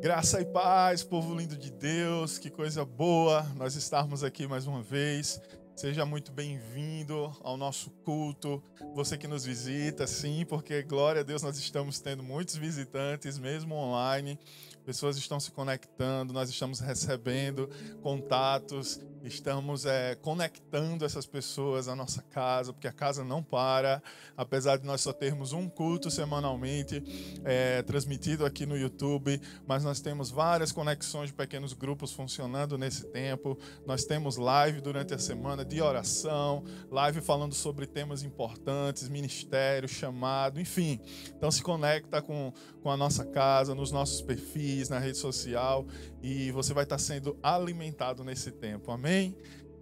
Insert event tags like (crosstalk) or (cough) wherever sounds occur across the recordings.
Graça e paz, povo lindo de Deus, que coisa boa nós estarmos aqui mais uma vez. Seja muito bem-vindo ao nosso culto. Você que nos visita, sim, porque glória a Deus nós estamos tendo muitos visitantes, mesmo online pessoas estão se conectando, nós estamos recebendo contatos, estamos é, conectando essas pessoas à nossa casa, porque a casa não para, apesar de nós só termos um culto semanalmente é, transmitido aqui no YouTube, mas nós temos várias conexões de pequenos grupos funcionando nesse tempo. Nós temos live durante a semana de oração, live falando sobre temas importantes, ministério, chamado, enfim. Então se conecta com, com a nossa casa, nos nossos perfis na rede social e você vai estar sendo alimentado nesse tempo. Amém?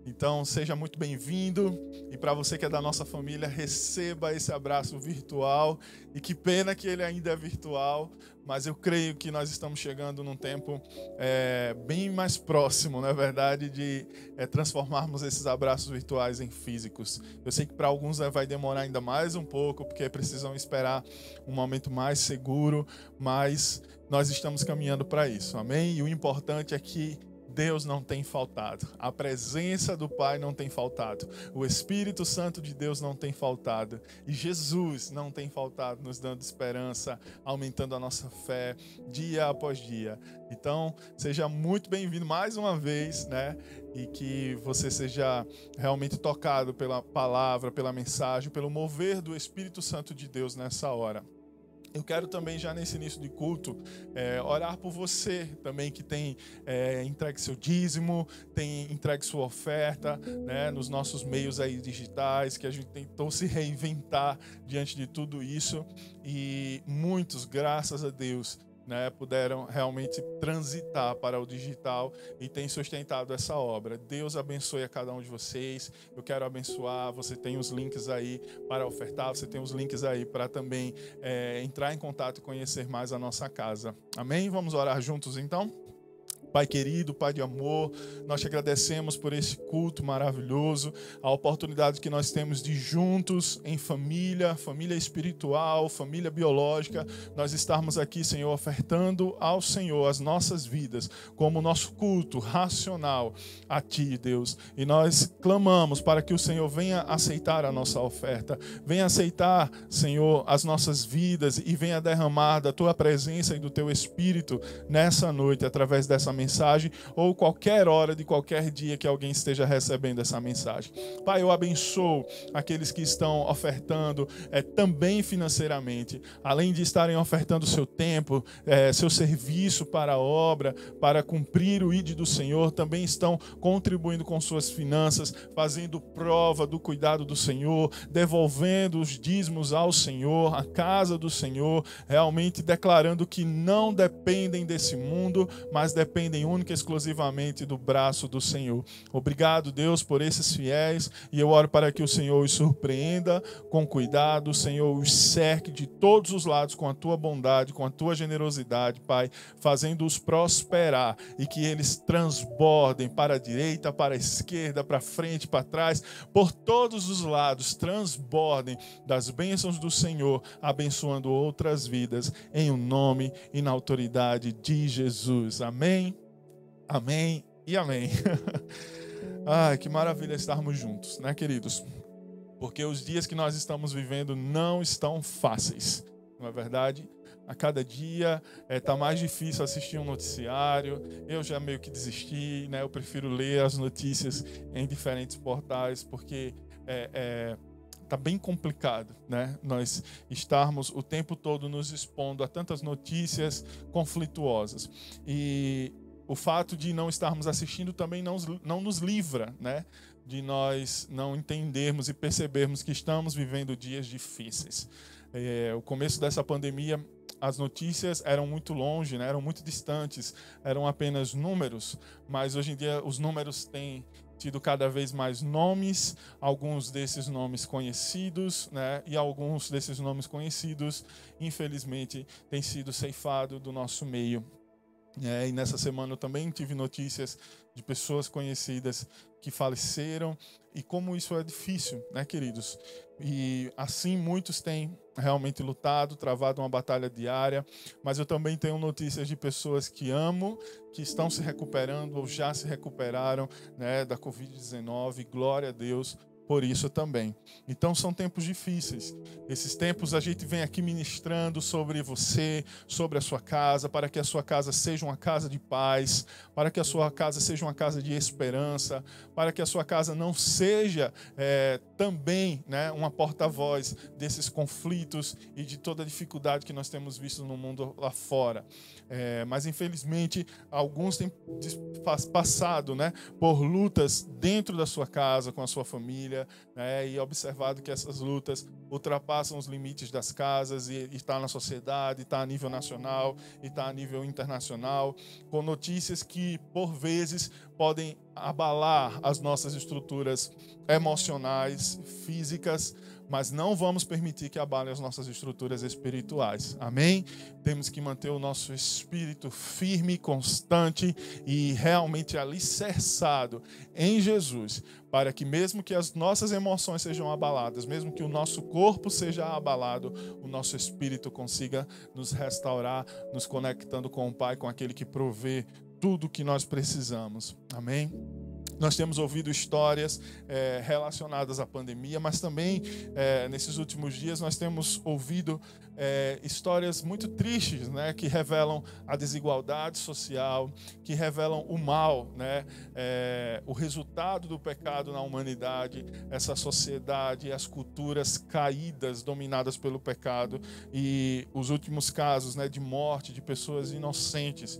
Então, seja muito bem-vindo. E para você que é da nossa família, receba esse abraço virtual. E que pena que ele ainda é virtual, mas eu creio que nós estamos chegando num tempo é, bem mais próximo, na é verdade, de é, transformarmos esses abraços virtuais em físicos. Eu sei que para alguns vai demorar ainda mais um pouco, porque precisam esperar um momento mais seguro, mas nós estamos caminhando para isso, amém? E o importante é que Deus não tem faltado, a presença do Pai não tem faltado, o Espírito Santo de Deus não tem faltado, e Jesus não tem faltado, nos dando esperança, aumentando a nossa fé dia após dia. Então, seja muito bem-vindo mais uma vez, né? E que você seja realmente tocado pela palavra, pela mensagem, pelo mover do Espírito Santo de Deus nessa hora. Eu quero também, já nesse início de culto, é, orar por você também que tem é, entregue seu dízimo, tem entregue sua oferta né, nos nossos meios aí digitais, que a gente tentou se reinventar diante de tudo isso. E muitos, graças a Deus, né, puderam realmente transitar para o digital e tem sustentado essa obra. Deus abençoe a cada um de vocês. Eu quero abençoar. Você tem os links aí para ofertar, você tem os links aí para também é, entrar em contato e conhecer mais a nossa casa. Amém? Vamos orar juntos então? Pai querido, Pai de amor, nós te agradecemos por esse culto maravilhoso, a oportunidade que nós temos de juntos, em família, família espiritual, família biológica, nós estarmos aqui, Senhor, ofertando ao Senhor as nossas vidas como nosso culto racional a Ti, Deus. E nós clamamos para que o Senhor venha aceitar a nossa oferta, venha aceitar, Senhor, as nossas vidas e venha derramar da Tua presença e do Teu Espírito nessa noite, através dessa mensagem ou qualquer hora de qualquer dia que alguém esteja recebendo essa mensagem. Pai, eu abençoo aqueles que estão ofertando é, também financeiramente, além de estarem ofertando seu tempo, é, seu serviço para a obra, para cumprir o ID do Senhor, também estão contribuindo com suas finanças, fazendo prova do cuidado do Senhor, devolvendo os dízimos ao Senhor, à casa do Senhor, realmente declarando que não dependem desse mundo, mas dependem dependem única e exclusivamente do braço do Senhor. Obrigado, Deus, por esses fiéis, e eu oro para que o Senhor os surpreenda com cuidado, o Senhor os cerque de todos os lados com a tua bondade, com a tua generosidade, Pai, fazendo-os prosperar e que eles transbordem para a direita, para a esquerda, para frente, para trás, por todos os lados, transbordem das bênçãos do Senhor, abençoando outras vidas, em o um nome e na autoridade de Jesus. Amém. Amém e amém. (laughs) Ai, que maravilha estarmos juntos, né, queridos? Porque os dias que nós estamos vivendo não estão fáceis, não é verdade? A cada dia está é, tá mais difícil assistir um noticiário. Eu já meio que desisti, né? Eu prefiro ler as notícias em diferentes portais, porque é, é tá bem complicado, né? Nós estarmos o tempo todo nos expondo a tantas notícias conflituosas. E o fato de não estarmos assistindo também não, não nos livra, né? De nós não entendermos e percebermos que estamos vivendo dias difíceis. É, o começo dessa pandemia, as notícias eram muito longe, né? eram muito distantes, eram apenas números, mas hoje em dia os números têm tido cada vez mais nomes, alguns desses nomes conhecidos, né? E alguns desses nomes conhecidos, infelizmente, têm sido ceifados do nosso meio É, e nessa semana eu também tive notícias de pessoas conhecidas que faleceram e como isso é difícil, né, queridos? E assim muitos têm realmente lutado, travado uma batalha diária, mas eu também tenho notícias de pessoas que amo, que estão se recuperando ou já se recuperaram, né, da COVID-19. Glória a Deus por isso também. Então são tempos difíceis. Esses tempos a gente vem aqui ministrando sobre você, sobre a sua casa, para que a sua casa seja uma casa de paz, para que a sua casa seja uma casa de esperança, para que a sua casa não seja é, também né, uma porta-voz desses conflitos e de toda a dificuldade que nós temos visto no mundo lá fora. É, mas infelizmente alguns têm passado né, por lutas dentro da sua casa, com a sua família, né, e observado que essas lutas ultrapassam os limites das casas e está na sociedade, está a nível nacional está a nível internacional, com notícias que por vezes podem abalar as nossas estruturas emocionais, físicas, mas não vamos permitir que abalem as nossas estruturas espirituais. Amém? Temos que manter o nosso espírito firme, constante e realmente alicerçado em Jesus, para que mesmo que as nossas emoções sejam abaladas, mesmo que o nosso corpo seja abalado, o nosso espírito consiga nos restaurar, nos conectando com o Pai, com aquele que provê tudo o que nós precisamos. Amém? Nós temos ouvido histórias é, relacionadas à pandemia, mas também é, nesses últimos dias nós temos ouvido é, histórias muito tristes, né, que revelam a desigualdade social, que revelam o mal, né, o resultado do pecado na humanidade, essa sociedade, as culturas caídas, dominadas pelo pecado e os últimos casos, né, de morte de pessoas inocentes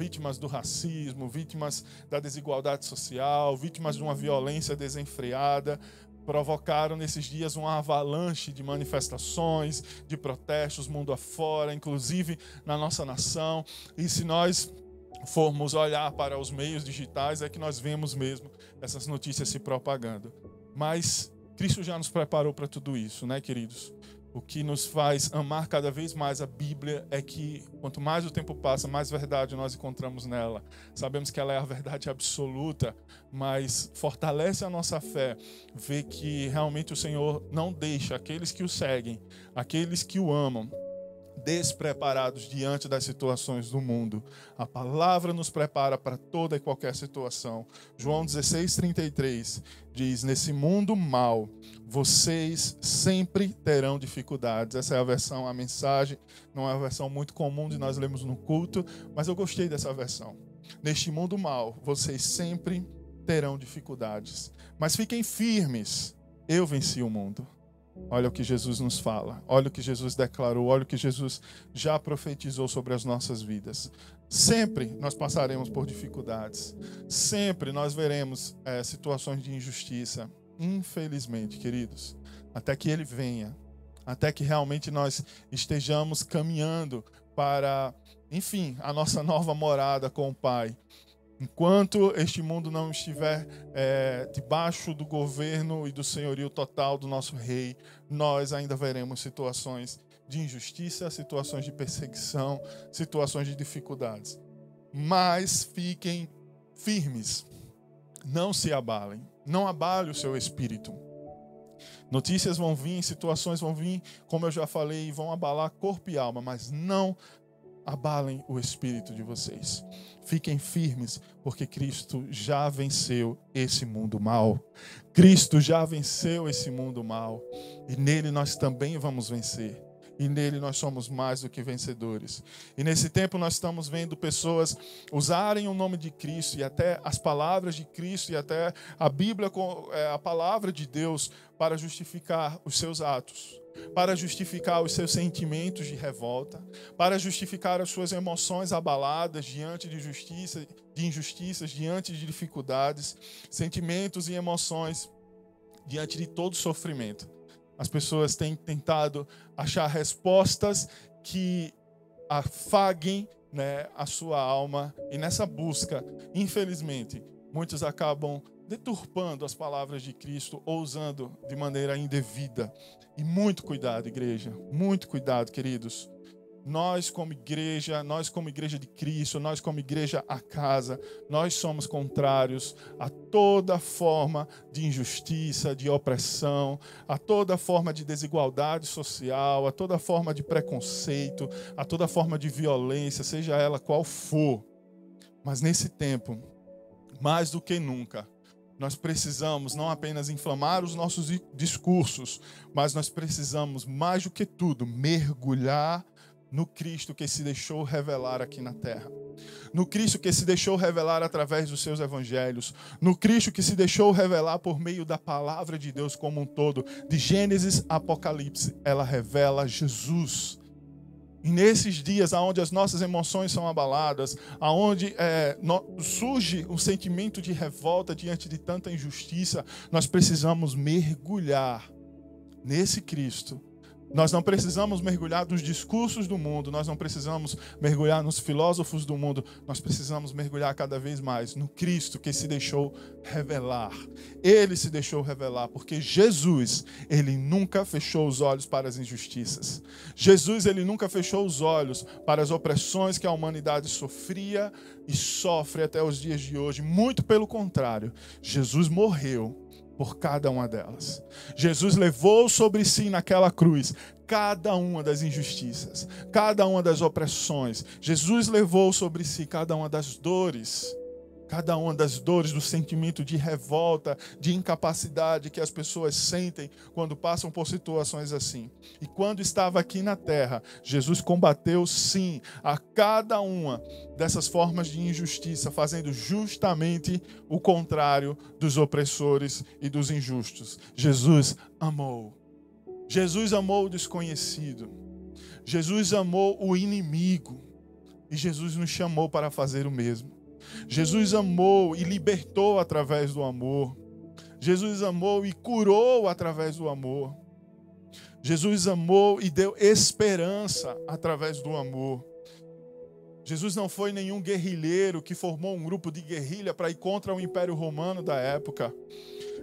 vítimas do racismo, vítimas da desigualdade social, vítimas de uma violência desenfreada, provocaram nesses dias uma avalanche de manifestações, de protestos mundo afora, inclusive na nossa nação. E se nós formos olhar para os meios digitais, é que nós vemos mesmo essas notícias se propagando. Mas Cristo já nos preparou para tudo isso, né, queridos? O que nos faz amar cada vez mais a Bíblia é que quanto mais o tempo passa, mais verdade nós encontramos nela. Sabemos que ela é a verdade absoluta, mas fortalece a nossa fé ver que realmente o Senhor não deixa aqueles que o seguem, aqueles que o amam, despreparados diante das situações do mundo. A palavra nos prepara para toda e qualquer situação. João 16:33 diz: "Nesse mundo mal, vocês sempre terão dificuldades". Essa é a versão, a mensagem, não é uma versão muito comum de nós lemos no culto, mas eu gostei dessa versão. Neste mundo mal, vocês sempre terão dificuldades, mas fiquem firmes. Eu venci o mundo. Olha o que Jesus nos fala, olha o que Jesus declarou, olha o que Jesus já profetizou sobre as nossas vidas. Sempre nós passaremos por dificuldades, sempre nós veremos é, situações de injustiça, infelizmente, queridos, até que Ele venha, até que realmente nós estejamos caminhando para, enfim, a nossa nova morada com o Pai. Enquanto este mundo não estiver é, debaixo do governo e do senhorio total do nosso rei, nós ainda veremos situações de injustiça, situações de perseguição, situações de dificuldades. Mas fiquem firmes, não se abalem, não abale o seu espírito. Notícias vão vir, situações vão vir, como eu já falei, vão abalar corpo e alma, mas não abalem o espírito de vocês. Fiquem firmes, porque Cristo já venceu esse mundo mal. Cristo já venceu esse mundo mal. E nele nós também vamos vencer. E nele nós somos mais do que vencedores. E nesse tempo nós estamos vendo pessoas usarem o nome de Cristo e até as palavras de Cristo e até a Bíblia, é, a palavra de Deus, para justificar os seus atos para justificar os seus sentimentos de revolta, para justificar as suas emoções abaladas diante de justiça, de injustiças, diante de dificuldades, sentimentos e emoções diante de todo sofrimento. As pessoas têm tentado achar respostas que afaguem né, a sua alma e nessa busca, infelizmente, muitos acabam deturpando as palavras de Cristo ou usando de maneira indevida. E muito cuidado, igreja, muito cuidado, queridos. Nós como igreja, nós como igreja de Cristo, nós como igreja a casa, nós somos contrários a toda forma de injustiça, de opressão, a toda forma de desigualdade social, a toda forma de preconceito, a toda forma de violência, seja ela qual for. Mas nesse tempo, mais do que nunca, nós precisamos não apenas inflamar os nossos discursos, mas nós precisamos, mais do que tudo, mergulhar no Cristo que se deixou revelar aqui na terra. No Cristo que se deixou revelar através dos seus evangelhos. No Cristo que se deixou revelar por meio da palavra de Deus como um todo. De Gênesis a Apocalipse, ela revela Jesus. E nesses dias onde as nossas emoções são abaladas, aonde é, no, surge um sentimento de revolta diante de tanta injustiça, nós precisamos mergulhar nesse Cristo nós não precisamos mergulhar nos discursos do mundo, nós não precisamos mergulhar nos filósofos do mundo, nós precisamos mergulhar cada vez mais no Cristo que se deixou revelar. Ele se deixou revelar, porque Jesus, ele nunca fechou os olhos para as injustiças. Jesus, ele nunca fechou os olhos para as opressões que a humanidade sofria e sofre até os dias de hoje. Muito pelo contrário, Jesus morreu por cada uma delas. Jesus levou sobre si naquela cruz cada uma das injustiças, cada uma das opressões. Jesus levou sobre si cada uma das dores cada uma das dores do sentimento de revolta, de incapacidade que as pessoas sentem quando passam por situações assim. E quando estava aqui na terra, Jesus combateu sim a cada uma dessas formas de injustiça, fazendo justamente o contrário dos opressores e dos injustos. Jesus amou. Jesus amou o desconhecido. Jesus amou o inimigo. E Jesus nos chamou para fazer o mesmo. Jesus amou e libertou através do amor. Jesus amou e curou através do amor. Jesus amou e deu esperança através do amor. Jesus não foi nenhum guerrilheiro que formou um grupo de guerrilha para ir contra o Império Romano da época.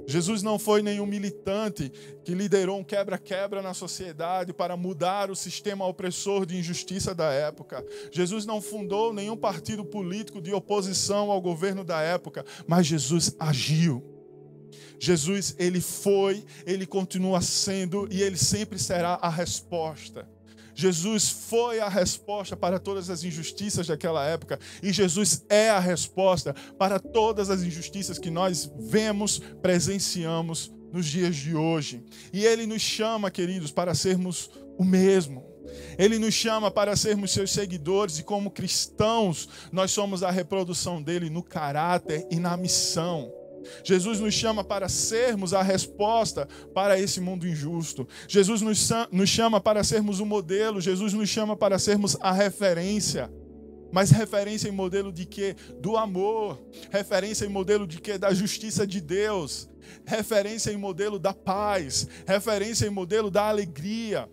Jesus não foi nenhum militante que liderou um quebra-quebra na sociedade para mudar o sistema opressor de injustiça da época. Jesus não fundou nenhum partido político de oposição ao governo da época, mas Jesus agiu. Jesus, ele foi, ele continua sendo e ele sempre será a resposta. Jesus foi a resposta para todas as injustiças daquela época e Jesus é a resposta para todas as injustiças que nós vemos, presenciamos nos dias de hoje. E Ele nos chama, queridos, para sermos o mesmo. Ele nos chama para sermos seus seguidores e, como cristãos, nós somos a reprodução dele no caráter e na missão. Jesus nos chama para sermos a resposta para esse mundo injusto. Jesus nos chama para sermos o modelo. Jesus nos chama para sermos a referência. Mas referência em modelo de quê? Do amor. Referência em modelo de quê? Da justiça de Deus. Referência em modelo da paz. Referência em modelo da alegria.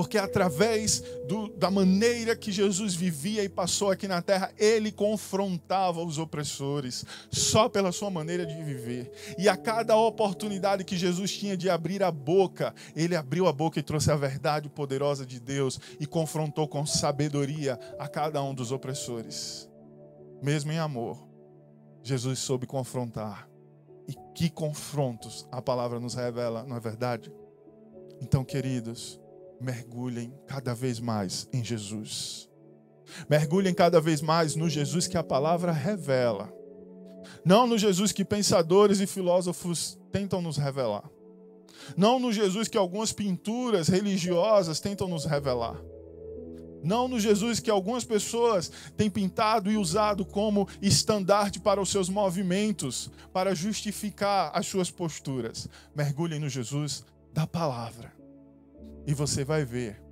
Porque através do, da maneira que Jesus vivia e passou aqui na terra, ele confrontava os opressores, só pela sua maneira de viver. E a cada oportunidade que Jesus tinha de abrir a boca, ele abriu a boca e trouxe a verdade poderosa de Deus e confrontou com sabedoria a cada um dos opressores. Mesmo em amor, Jesus soube confrontar. E que confrontos a palavra nos revela, não é verdade? Então, queridos, mergulhem cada vez mais em Jesus. Mergulhem cada vez mais no Jesus que a palavra revela. Não no Jesus que pensadores e filósofos tentam nos revelar. Não no Jesus que algumas pinturas religiosas tentam nos revelar. Não no Jesus que algumas pessoas têm pintado e usado como estandarte para os seus movimentos, para justificar as suas posturas. Mergulhem no Jesus da palavra. E você vai ver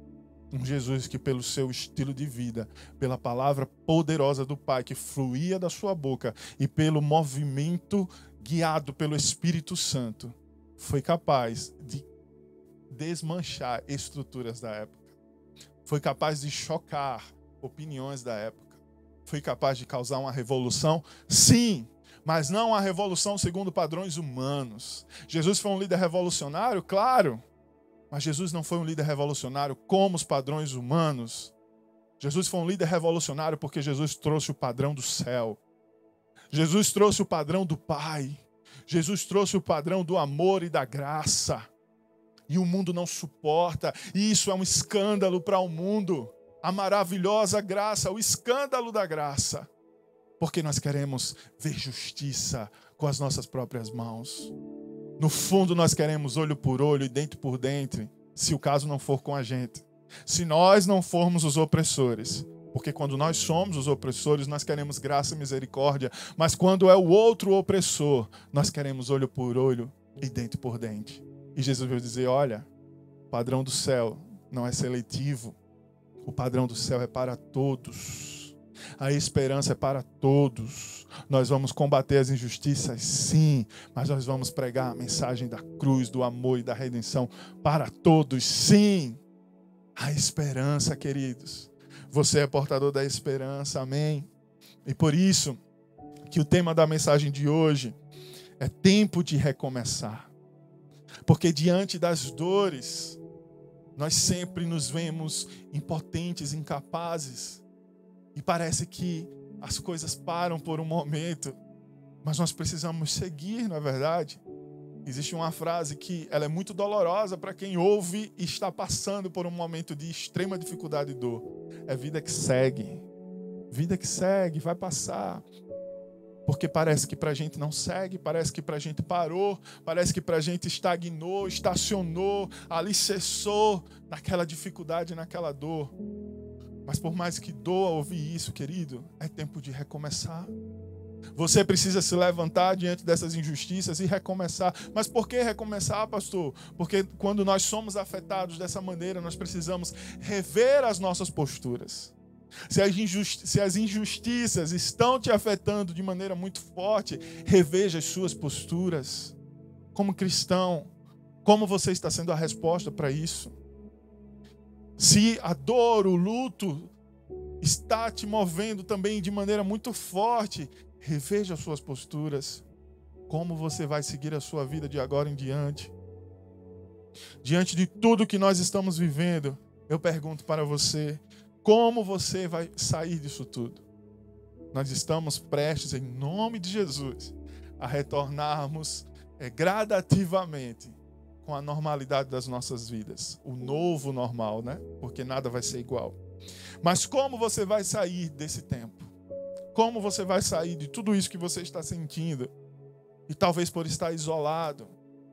um Jesus que, pelo seu estilo de vida, pela palavra poderosa do Pai que fluía da sua boca e pelo movimento guiado pelo Espírito Santo, foi capaz de desmanchar estruturas da época. Foi capaz de chocar opiniões da época. Foi capaz de causar uma revolução? Sim, mas não uma revolução segundo padrões humanos. Jesus foi um líder revolucionário? Claro. Mas Jesus não foi um líder revolucionário como os padrões humanos. Jesus foi um líder revolucionário porque Jesus trouxe o padrão do céu. Jesus trouxe o padrão do Pai. Jesus trouxe o padrão do amor e da graça. E o mundo não suporta. E isso é um escândalo para o mundo. A maravilhosa graça, o escândalo da graça. Porque nós queremos ver justiça com as nossas próprias mãos. No fundo, nós queremos olho por olho e dente por dente, se o caso não for com a gente. Se nós não formos os opressores. Porque quando nós somos os opressores, nós queremos graça e misericórdia. Mas quando é o outro opressor, nós queremos olho por olho e dente por dente. E Jesus veio dizer: olha, o padrão do céu não é seletivo. O padrão do céu é para todos. A esperança é para todos. Nós vamos combater as injustiças, sim, mas nós vamos pregar a mensagem da cruz, do amor e da redenção para todos, sim. A esperança, queridos. Você é portador da esperança, amém? E por isso que o tema da mensagem de hoje é tempo de recomeçar. Porque diante das dores, nós sempre nos vemos impotentes, incapazes. E parece que as coisas param por um momento, mas nós precisamos seguir, não é verdade? Existe uma frase que ela é muito dolorosa para quem ouve e está passando por um momento de extrema dificuldade e dor. É vida que segue. Vida que segue, vai passar. Porque parece que para a gente não segue, parece que para a gente parou, parece que para a gente estagnou, estacionou, alicerçou naquela dificuldade, naquela dor. Mas por mais que doa ouvir isso, querido, é tempo de recomeçar. Você precisa se levantar diante dessas injustiças e recomeçar. Mas por que recomeçar, pastor? Porque quando nós somos afetados dessa maneira, nós precisamos rever as nossas posturas. Se as, se as injustiças estão te afetando de maneira muito forte, reveja as suas posturas. Como cristão, como você está sendo a resposta para isso? Se a dor, o luto está te movendo também de maneira muito forte, reveja as suas posturas. Como você vai seguir a sua vida de agora em diante? Diante de tudo que nós estamos vivendo, eu pergunto para você: como você vai sair disso tudo? Nós estamos prestes, em nome de Jesus, a retornarmos é, gradativamente com a normalidade das nossas vidas, o novo normal, né? Porque nada vai ser igual. Mas como você vai sair desse tempo? Como você vai sair de tudo isso que você está sentindo? E talvez por estar isolado,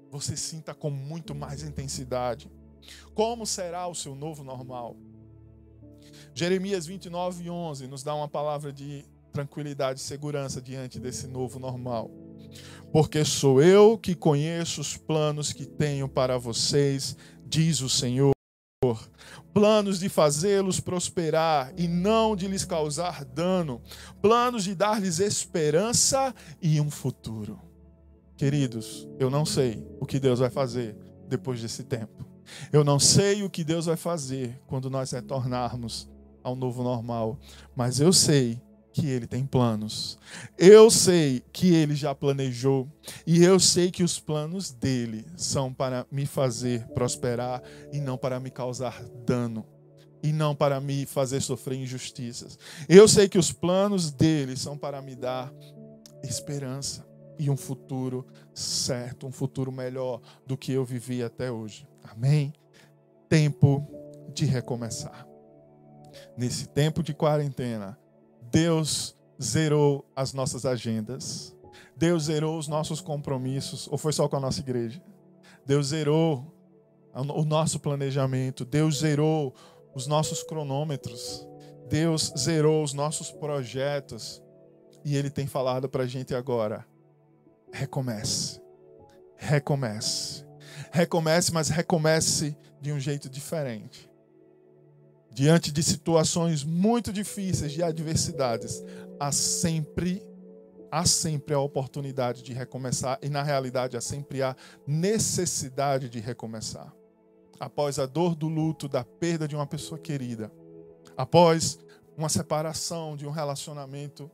você sinta com muito mais intensidade. Como será o seu novo normal? Jeremias 29, 11 nos dá uma palavra de tranquilidade e segurança diante desse novo normal porque sou eu que conheço os planos que tenho para vocês, diz o Senhor. Planos de fazê-los prosperar e não de lhes causar dano, planos de dar-lhes esperança e um futuro. Queridos, eu não sei o que Deus vai fazer depois desse tempo. Eu não sei o que Deus vai fazer quando nós retornarmos ao novo normal, mas eu sei que ele tem planos. Eu sei que ele já planejou e eu sei que os planos dele são para me fazer prosperar e não para me causar dano e não para me fazer sofrer injustiças. Eu sei que os planos dele são para me dar esperança e um futuro certo, um futuro melhor do que eu vivi até hoje. Amém. Tempo de recomeçar. Nesse tempo de quarentena, Deus zerou as nossas agendas. Deus zerou os nossos compromissos. Ou foi só com a nossa igreja? Deus zerou o nosso planejamento. Deus zerou os nossos cronômetros. Deus zerou os nossos projetos. E Ele tem falado para a gente agora: recomece. Recomece. Recomece, mas recomece de um jeito diferente diante de situações muito difíceis, de adversidades, há sempre há sempre a oportunidade de recomeçar e na realidade há sempre a necessidade de recomeçar. Após a dor do luto, da perda de uma pessoa querida, após uma separação de um relacionamento,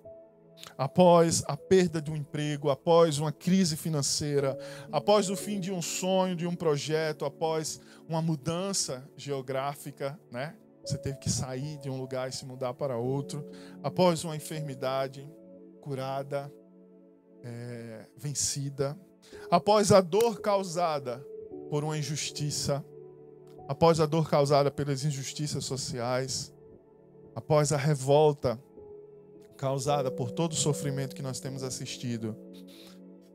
após a perda de um emprego, após uma crise financeira, após o fim de um sonho, de um projeto, após uma mudança geográfica, né? Você teve que sair de um lugar e se mudar para outro, após uma enfermidade curada, é, vencida, após a dor causada por uma injustiça, após a dor causada pelas injustiças sociais, após a revolta causada por todo o sofrimento que nós temos assistido,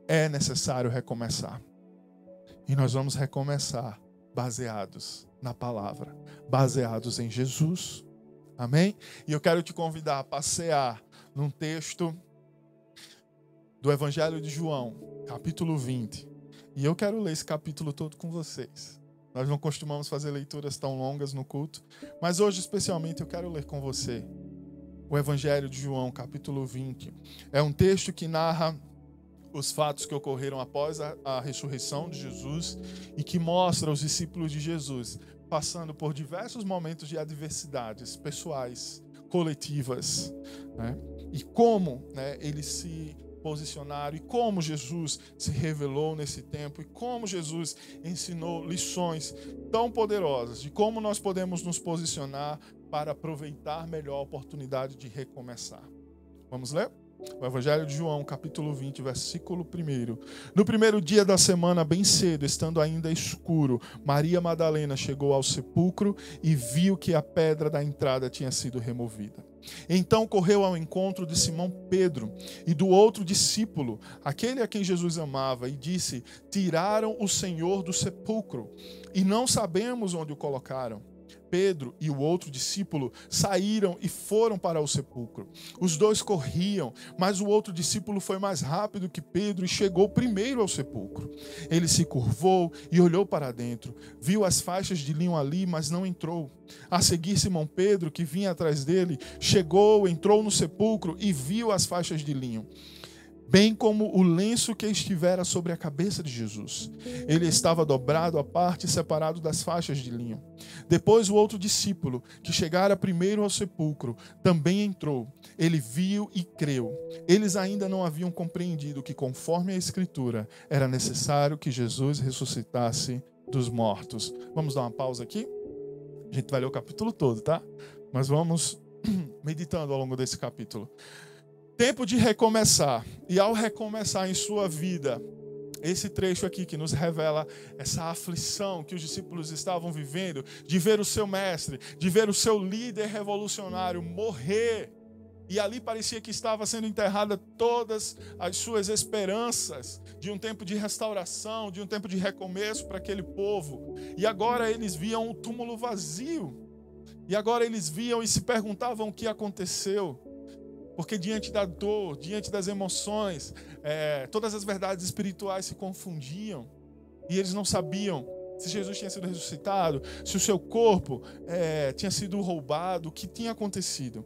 é necessário recomeçar. E nós vamos recomeçar baseados na palavra, baseados em Jesus. Amém? E eu quero te convidar a passear num texto do Evangelho de João, capítulo 20. E eu quero ler esse capítulo todo com vocês. Nós não costumamos fazer leituras tão longas no culto, mas hoje especialmente eu quero ler com você o Evangelho de João, capítulo 20. É um texto que narra os fatos que ocorreram após a, a, ressurreição de Jesus e que mostra os discípulos de Jesus passando por diversos momentos de adversidades pessoais, coletivas, né? e como né, eles se posicionaram e como Jesus se revelou nesse tempo e como Jesus ensinou lições tão poderosas de como nós podemos nos posicionar para aproveitar melhor a oportunidade de recomeçar. Vamos ler? O Evangelho de João, capítulo 20, versículo 1. No primeiro dia da semana, bem cedo, estando ainda escuro, Maria Madalena chegou ao sepulcro e viu que a pedra da entrada tinha sido removida. Então correu ao encontro de Simão Pedro e do outro discípulo, aquele a quem Jesus amava, e disse: Tiraram o Senhor do sepulcro e não sabemos onde o colocaram. Pedro e o outro discípulo saíram e foram para o sepulcro. Os dois corriam, mas o outro discípulo foi mais rápido que Pedro e chegou primeiro ao sepulcro. Ele se curvou e olhou para dentro. Viu as faixas de linho ali, mas não entrou. A seguir, Simão Pedro, que vinha atrás dele, chegou, entrou no sepulcro e viu as faixas de linho bem como o lenço que estivera sobre a cabeça de Jesus. Ele estava dobrado à parte, separado das faixas de linho. Depois o outro discípulo, que chegara primeiro ao sepulcro, também entrou. Ele viu e creu. Eles ainda não haviam compreendido que, conforme a Escritura, era necessário que Jesus ressuscitasse dos mortos. Vamos dar uma pausa aqui? A gente vai ler o capítulo todo, tá? Mas vamos (clears throat) meditando ao longo desse capítulo. Tempo de recomeçar. E ao recomeçar em sua vida, esse trecho aqui que nos revela essa aflição que os discípulos estavam vivendo, de ver o seu mestre, de ver o seu líder revolucionário morrer. E ali parecia que estava sendo enterrada todas as suas esperanças de um tempo de restauração, de um tempo de recomeço para aquele povo. E agora eles viam o túmulo vazio. E agora eles viam e se perguntavam o que aconteceu. Porque diante da dor, diante das emoções, é, todas as verdades espirituais se confundiam e eles não sabiam se Jesus tinha sido ressuscitado, se o seu corpo é, tinha sido roubado, o que tinha acontecido.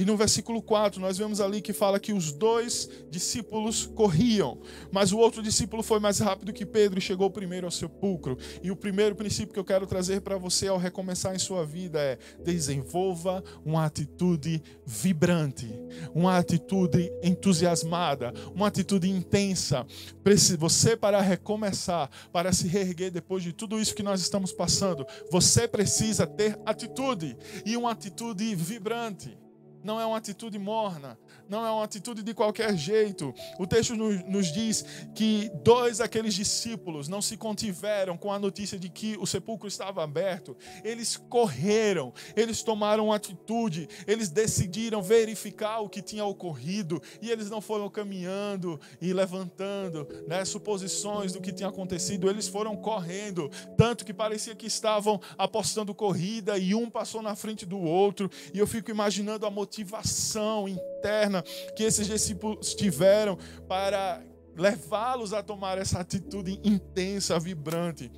E no versículo 4, nós vemos ali que fala que os dois discípulos corriam, mas o outro discípulo foi mais rápido que Pedro e chegou primeiro ao sepulcro. E o primeiro princípio que eu quero trazer para você ao recomeçar em sua vida é: desenvolva uma atitude vibrante, uma atitude entusiasmada, uma atitude intensa. Você, para recomeçar, para se reerguer depois de tudo isso que nós estamos passando, você precisa ter atitude e uma atitude vibrante não é uma atitude morna, não é uma atitude de qualquer jeito. O texto nos, nos, diz que dois daqueles discípulos não se contiveram com a notícia de que o sepulcro estava aberto. Eles correram, eles tomaram atitude, eles decidiram verificar o que tinha ocorrido e eles não foram caminhando e levantando né, suposições do que tinha acontecido, eles foram correndo, tanto que parecia que estavam apostando corrida e um passou na frente do outro. E eu fico imaginando a motivação motivação que esses discípulos tiveram para levá-los a tomar essa atitude intensa, vibrante.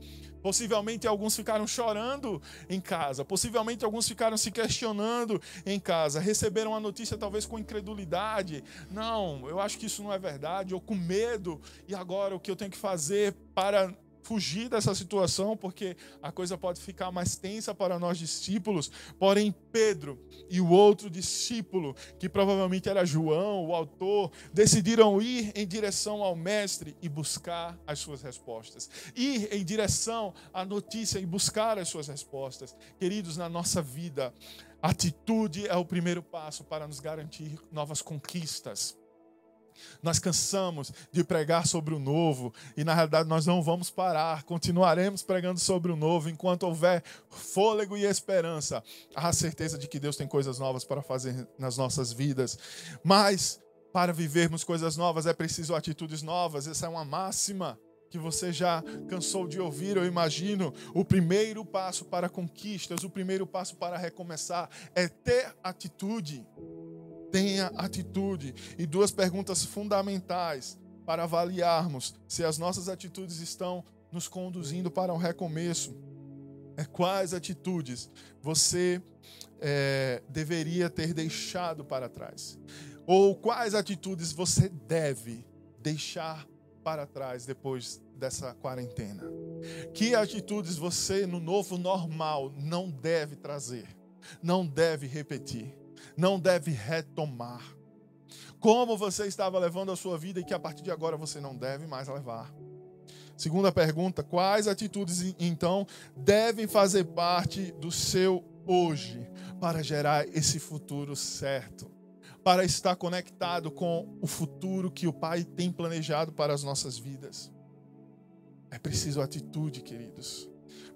Possivelmente alguns ficaram chorando em casa, possivelmente alguns ficaram se questionando em casa, receberam a notícia talvez com incredulidade. Não, eu acho que isso não é verdade, ou com medo. E agora o que eu tenho que fazer para fugir dessa situação, porque a coisa pode ficar mais tensa para nós discípulos. Porém, Pedro e o outro discípulo, que provavelmente era João, o autor, decidiram ir em direção ao Mestre e buscar as suas respostas. Ir em direção à notícia e buscar as suas respostas. Queridos, na nossa vida, atitude é o primeiro passo para nos garantir novas conquistas. Nós cansamos de pregar sobre o novo e na realidade nós não vamos parar, continuaremos pregando sobre o novo enquanto houver fôlego e esperança. Há a certeza de que Deus tem coisas novas para fazer nas nossas vidas, mas para vivermos coisas novas é preciso atitudes novas, essa é uma máxima que você já cansou de ouvir, eu imagino. O primeiro passo para conquistas, o primeiro passo para recomeçar é ter atitude tenha atitude. E duas perguntas fundamentais para avaliarmos se as nossas atitudes estão nos conduzindo para um recomeço. É quais atitudes você é, deveria ter deixado para trás? Ou quais atitudes você deve deixar para trás depois dessa quarentena? Que atitudes você, no novo normal, não deve trazer, não deve repetir? Não deve retomar. Como você estava levando a sua vida e que a partir de agora você não deve mais levar. Segunda pergunta: quais atitudes então devem fazer parte do seu hoje para gerar esse futuro certo? Para estar conectado com o futuro que o Pai tem planejado para as nossas vidas. É preciso atitude, queridos.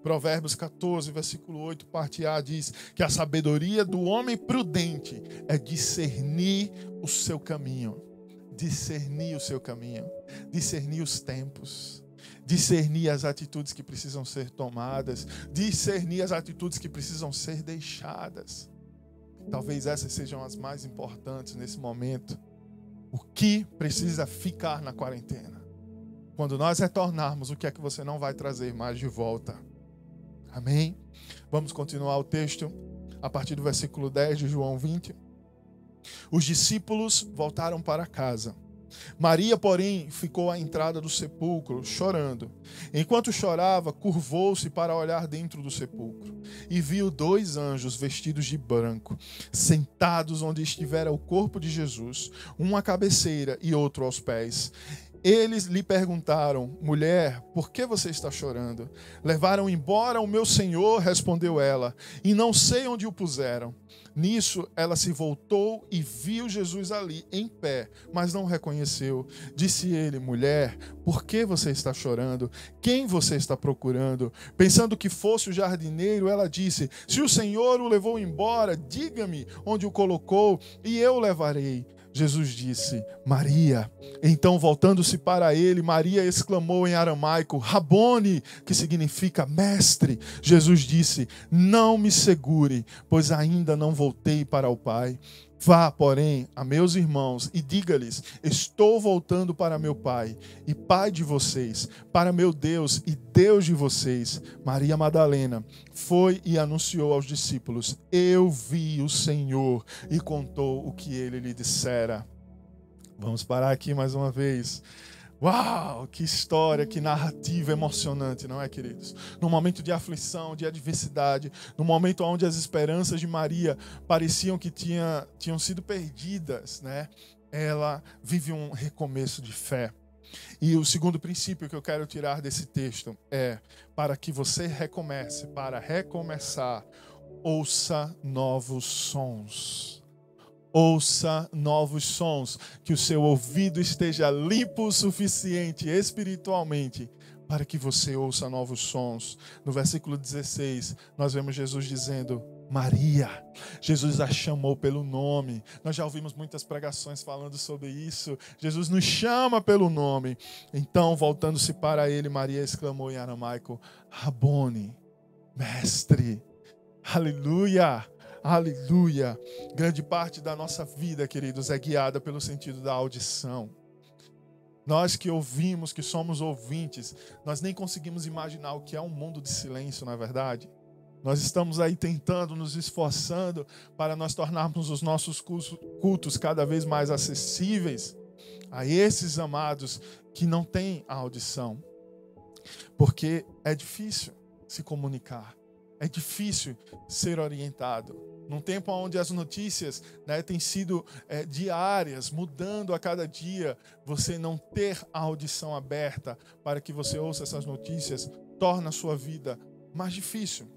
Provérbios 14, versículo 8, parte A diz que a sabedoria do homem prudente é discernir o seu caminho, discernir o seu caminho, discernir os tempos, discernir as atitudes que precisam ser tomadas, discernir as atitudes que precisam ser deixadas. Talvez essas sejam as mais importantes nesse momento. O que precisa ficar na quarentena? Quando nós retornarmos, o que é que você não vai trazer mais de volta? Amém? Vamos continuar o texto a partir do versículo 10 de João 20. Os discípulos voltaram para casa. Maria, porém, ficou à entrada do sepulcro, chorando. Enquanto chorava, curvou-se para olhar dentro do sepulcro e viu dois anjos vestidos de branco, sentados onde estivera o corpo de Jesus, um à cabeceira e outro aos pés. Eles lhe perguntaram: Mulher, por que você está chorando? Levaram embora o meu senhor, respondeu ela, e não sei onde o puseram. Nisso ela se voltou e viu Jesus ali, em pé, mas não reconheceu. Disse ele: Mulher, por que você está chorando? Quem você está procurando? Pensando que fosse o jardineiro, ela disse: Se o Senhor o levou embora, diga-me onde o colocou, e eu o levarei. Jesus disse: Maria. Então, voltando-se para ele, Maria exclamou em aramaico: Rabone, que significa mestre. Jesus disse: Não me segure, pois ainda não voltei para o Pai. Vá, porém, a meus irmãos e diga-lhes: Estou voltando para meu Pai e Pai de vocês, para meu Deus e Deus de vocês. Maria Madalena foi e anunciou aos discípulos: Eu vi o Senhor e contou o que ele lhe dissera. Vamos parar aqui mais uma vez. Uau, que história, que narrativa emocionante, não é, queridos? No momento de aflição, de adversidade, no momento onde as esperanças de Maria pareciam que tinha, tinham sido perdidas, né? Ela vive um recomeço de fé. E o segundo princípio que eu quero tirar desse texto é: para que você recomece, para recomeçar, ouça novos sons ouça novos sons, que o seu ouvido esteja limpo o suficiente espiritualmente para que você ouça novos sons. No versículo 16, nós vemos Jesus dizendo: Maria. Jesus a chamou pelo nome. Nós já ouvimos muitas pregações falando sobre isso. Jesus nos chama pelo nome. Então, voltando-se para ele, Maria exclamou em aramaico: Rabone, mestre. Aleluia. Aleluia. Grande parte da nossa vida, queridos, é guiada pelo sentido da audição. Nós que ouvimos, que somos ouvintes, nós nem conseguimos imaginar o que é um mundo de silêncio, não é verdade? Nós estamos aí tentando, nos esforçando para nós tornarmos os nossos cultos cada vez mais acessíveis a esses amados que não têm audição. Porque é difícil se comunicar, é difícil ser orientado. Num tempo onde as notícias né, têm sido é, diárias, mudando a cada dia, você não ter a audição aberta para que você ouça essas notícias torna a sua vida mais difícil.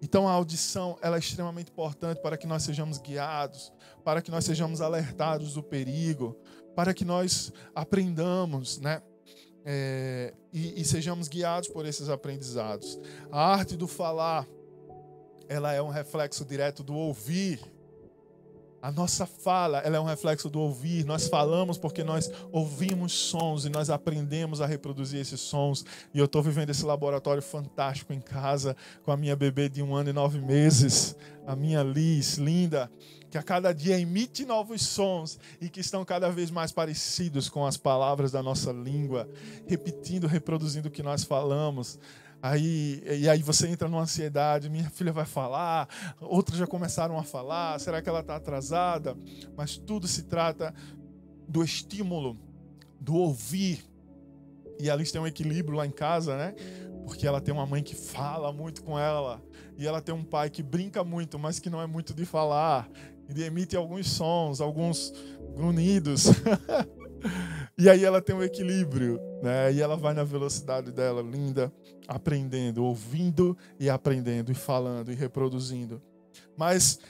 Então a audição ela é extremamente importante para que nós sejamos guiados, para que nós sejamos alertados do perigo, para que nós aprendamos, né? É, e, e sejamos guiados por esses aprendizados. A arte do falar, ela é um reflexo direto do ouvir. A nossa fala, ela é um reflexo do ouvir. Nós falamos porque nós ouvimos sons e nós aprendemos a reproduzir esses sons. E eu estou vivendo esse laboratório fantástico em casa com a minha bebê de um ano e nove meses, a minha Liz, linda, que a cada dia emite novos sons e que estão cada vez mais parecidos com as palavras da nossa língua, repetindo, reproduzindo o que nós falamos. Aí, e aí você entra numa ansiedade, minha filha vai falar, outros já começaram a falar, será que ela está atrasada? Mas tudo se trata do estímulo, do ouvir. E a Alice tem um equilíbrio lá em casa, né? Porque ela tem uma mãe que fala muito com ela, e ela tem um pai que brinca muito, mas que não é muito de falar, e emite alguns sons, alguns grunhidos. (laughs) E aí ela tem um equilíbrio, né? E ela vai na velocidade dela, linda, aprendendo, ouvindo e aprendendo, e falando e reproduzindo. Mas,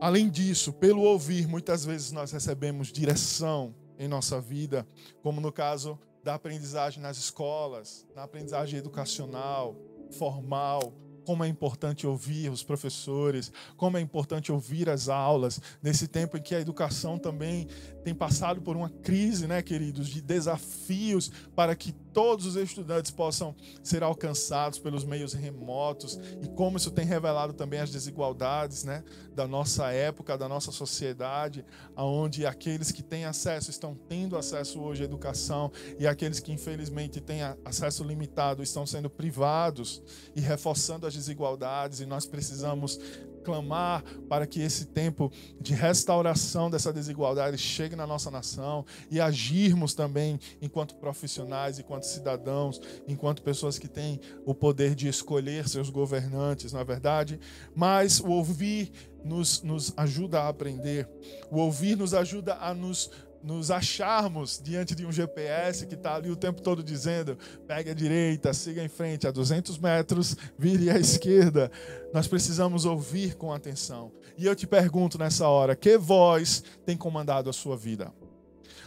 além disso, pelo ouvir, muitas vezes nós recebemos direção em nossa vida, como no caso da aprendizagem nas escolas, na aprendizagem educacional, formal, como é importante ouvir os professores, como é importante ouvir as aulas, nesse tempo em que a educação também tem passado por uma crise, né, queridos, de desafios para que todos os estudantes possam ser alcançados pelos meios remotos e como isso tem revelado também as desigualdades, né, da nossa época, da nossa sociedade, aonde aqueles que têm acesso estão tendo acesso hoje à educação e aqueles que infelizmente têm acesso limitado estão sendo privados e reforçando as desigualdades e nós precisamos clamar para que esse tempo de restauração dessa desigualdade chegue na nossa nação e agirmos também enquanto profissionais, enquanto cidadãos, enquanto pessoas que têm o poder de escolher seus governantes, na é verdade. Mas o ouvir nos, nos ajuda a aprender, o ouvir nos ajuda a nos nos acharmos diante de um GPS que está ali o tempo todo dizendo: pegue a direita, siga em frente, a 200 metros, vire à esquerda. Nós precisamos ouvir com atenção. E eu te pergunto nessa hora: que voz tem comandado a sua vida?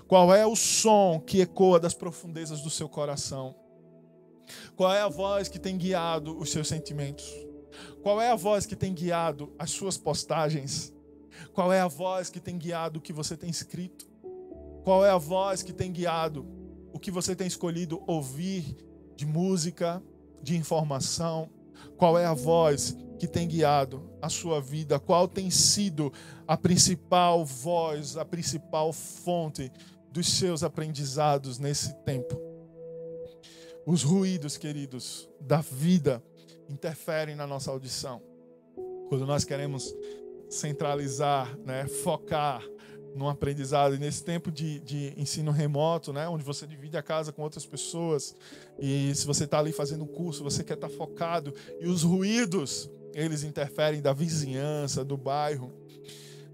Qual é o som que ecoa das profundezas do seu coração? Qual é a voz que tem guiado os seus sentimentos? Qual é a voz que tem guiado as suas postagens? Qual é a voz que tem guiado o que você tem escrito? Qual é a voz que tem guiado o que você tem escolhido ouvir de música, de informação? Qual é a voz que tem guiado a sua vida? Qual tem sido a principal voz, a principal fonte dos seus aprendizados nesse tempo? Os ruídos, queridos, da vida interferem na nossa audição. Quando nós queremos centralizar, né, focar no aprendizado. E nesse tempo de, de ensino remoto, né, onde você divide a casa com outras pessoas, e se você está ali fazendo um curso, você quer estar tá focado, e os ruídos, eles interferem da vizinhança, do bairro.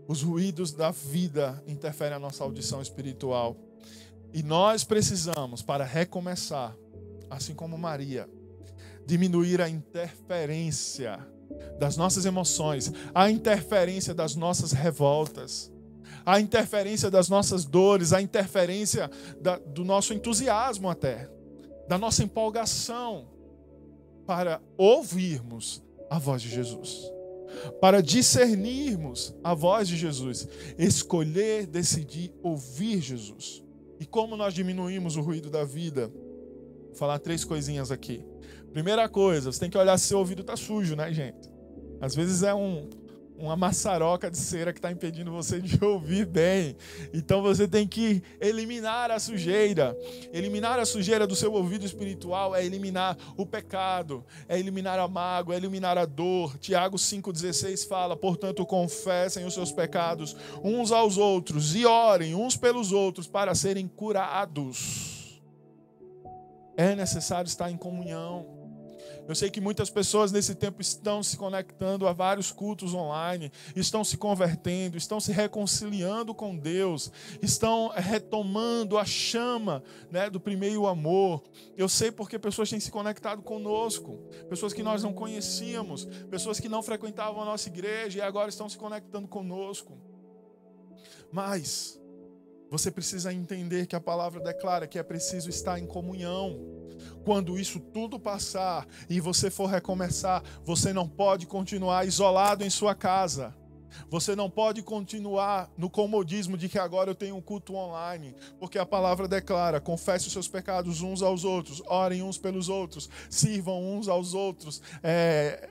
Os ruídos da vida interferem na nossa audição espiritual. E nós precisamos, para recomeçar, assim como Maria, diminuir a interferência das nossas emoções, a interferência das nossas revoltas a interferência das nossas dores, a interferência da, do nosso entusiasmo até, da nossa empolgação, para ouvirmos a voz de Jesus, para discernirmos a voz de Jesus, escolher, decidir ouvir Jesus. E como nós diminuímos o ruído da vida? Vou falar três coisinhas aqui. Primeira coisa, você tem que olhar se seu ouvido está sujo, né, gente? Às vezes é um, uma maçaroca de cera que está impedindo você de ouvir bem. Então você tem que eliminar a sujeira. Eliminar a sujeira do seu ouvido espiritual é eliminar o pecado, é eliminar a mágoa, é eliminar a dor. Tiago 5,16 fala: portanto, confessem os seus pecados uns aos outros e orem uns pelos outros para serem curados. É necessário estar em comunhão. Eu sei que muitas pessoas nesse tempo estão se conectando a vários cultos online, estão se convertendo, estão se reconciliando com Deus, estão retomando a chama né, do primeiro amor. Eu sei porque pessoas têm se conectado conosco, pessoas que nós não conhecíamos, pessoas que não frequentavam a nossa igreja e agora estão se conectando conosco. Mas você precisa entender que a palavra declara que é preciso estar em comunhão. Quando isso tudo passar e você for recomeçar, você não pode continuar isolado em sua casa. Você não pode continuar no comodismo de que agora eu tenho um culto online, porque a palavra declara: confesse os seus pecados uns aos outros, orem uns pelos outros, sirvam uns aos outros, é,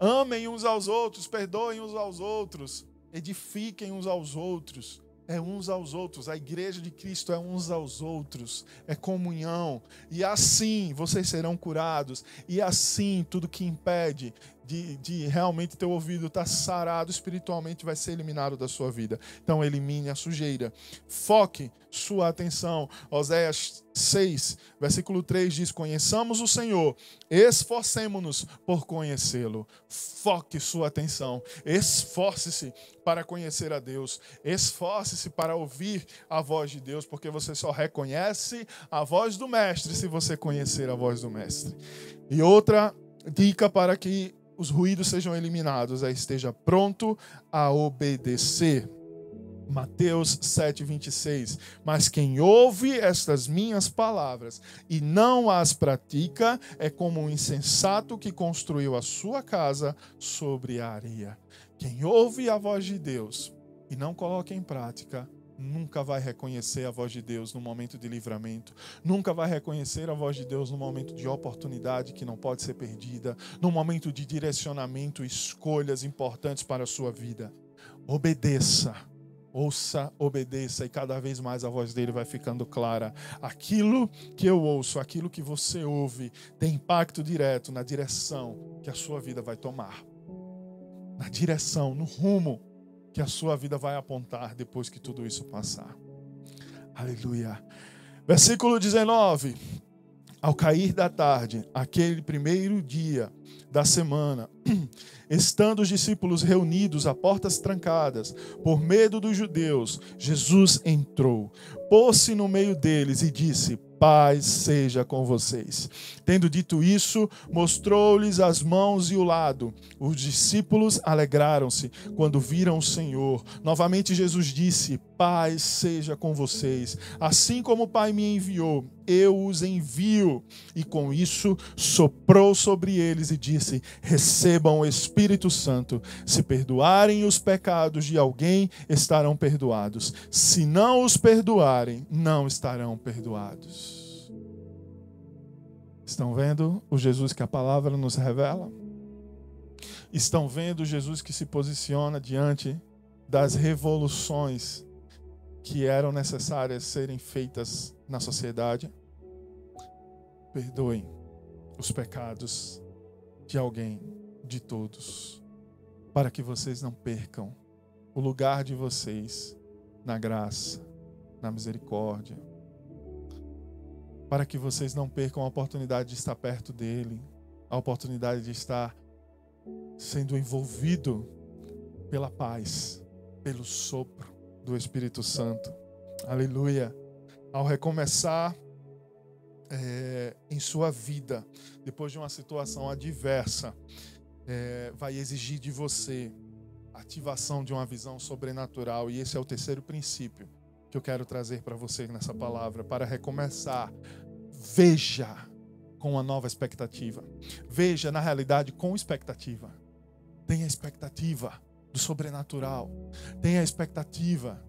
amem uns aos outros, perdoem uns aos outros, edifiquem uns aos outros é uns aos outros. A igreja de Cristo é uns aos outros, é comunhão. E assim vocês serão curados. E assim tudo que impede de, de realmente teu ouvido estar tá sarado espiritualmente vai ser eliminado da sua vida. Então elimine a sujeira. Foque sua atenção. Oséias 6, versículo 3 diz: Conheçamos o Senhor, esforcemos-nos por conhecê-lo. Foque sua atenção. Esforce-se para conhecer a Deus. Esforce-se para ouvir a voz de Deus, porque você só reconhece a voz do Mestre se você conhecer a voz do Mestre. E outra dica para que os ruídos sejam eliminados, aí esteja pronto a obedecer. Mateus 7:26. Mas quem ouve estas minhas palavras e não as pratica é como um insensato que construiu a sua casa sobre a areia. Quem ouve a voz de Deus e não coloca em prática nunca vai reconhecer a voz de Deus no momento de livramento, nunca vai reconhecer a voz de Deus no momento de oportunidade que não pode ser perdida, no momento de direcionamento, escolhas importantes para a sua vida. Obedeça. Ouça, obedeça e cada vez mais a voz dele vai ficando clara. Aquilo que eu ouço, aquilo que você ouve, tem impacto direto na direção que a sua vida vai tomar. Na direção, no rumo que a sua vida vai apontar depois que tudo isso passar. Aleluia. Versículo 19. Ao cair da tarde, aquele primeiro dia da semana, (clears throat) estando os discípulos reunidos a portas trancadas, por medo dos judeus, Jesus entrou, pôs-se no meio deles e disse: Paz seja com vocês. Tendo dito isso, mostrou-lhes as mãos e o lado. Os discípulos alegraram-se quando viram o Senhor. Novamente Jesus disse: Paz seja com vocês. Assim como o Pai me enviou, eu os envio. E com isso soprou sobre eles e disse: Recebam o Espírito Santo. Se perdoarem os pecados de alguém, estarão perdoados. Se não os perdoarem, não estarão perdoados. Estão vendo o Jesus que a palavra nos revela? Estão vendo Jesus que se posiciona diante das revoluções que eram necessárias serem feitas na sociedade? Perdoem os pecados de alguém, de todos, para que vocês não percam o lugar de vocês na graça, na misericórdia, para que vocês não percam a oportunidade de estar perto dele, a oportunidade de estar sendo envolvido pela paz, pelo sopro do Espírito Santo. Aleluia. Ao recomeçar é, em sua vida, depois de uma situação adversa, é, vai exigir de você ativação de uma visão sobrenatural, e esse é o terceiro princípio que eu quero trazer para você nessa palavra, para recomeçar. Veja com uma nova expectativa. Veja, na realidade, com expectativa. Tenha expectativa do sobrenatural. Tenha expectativa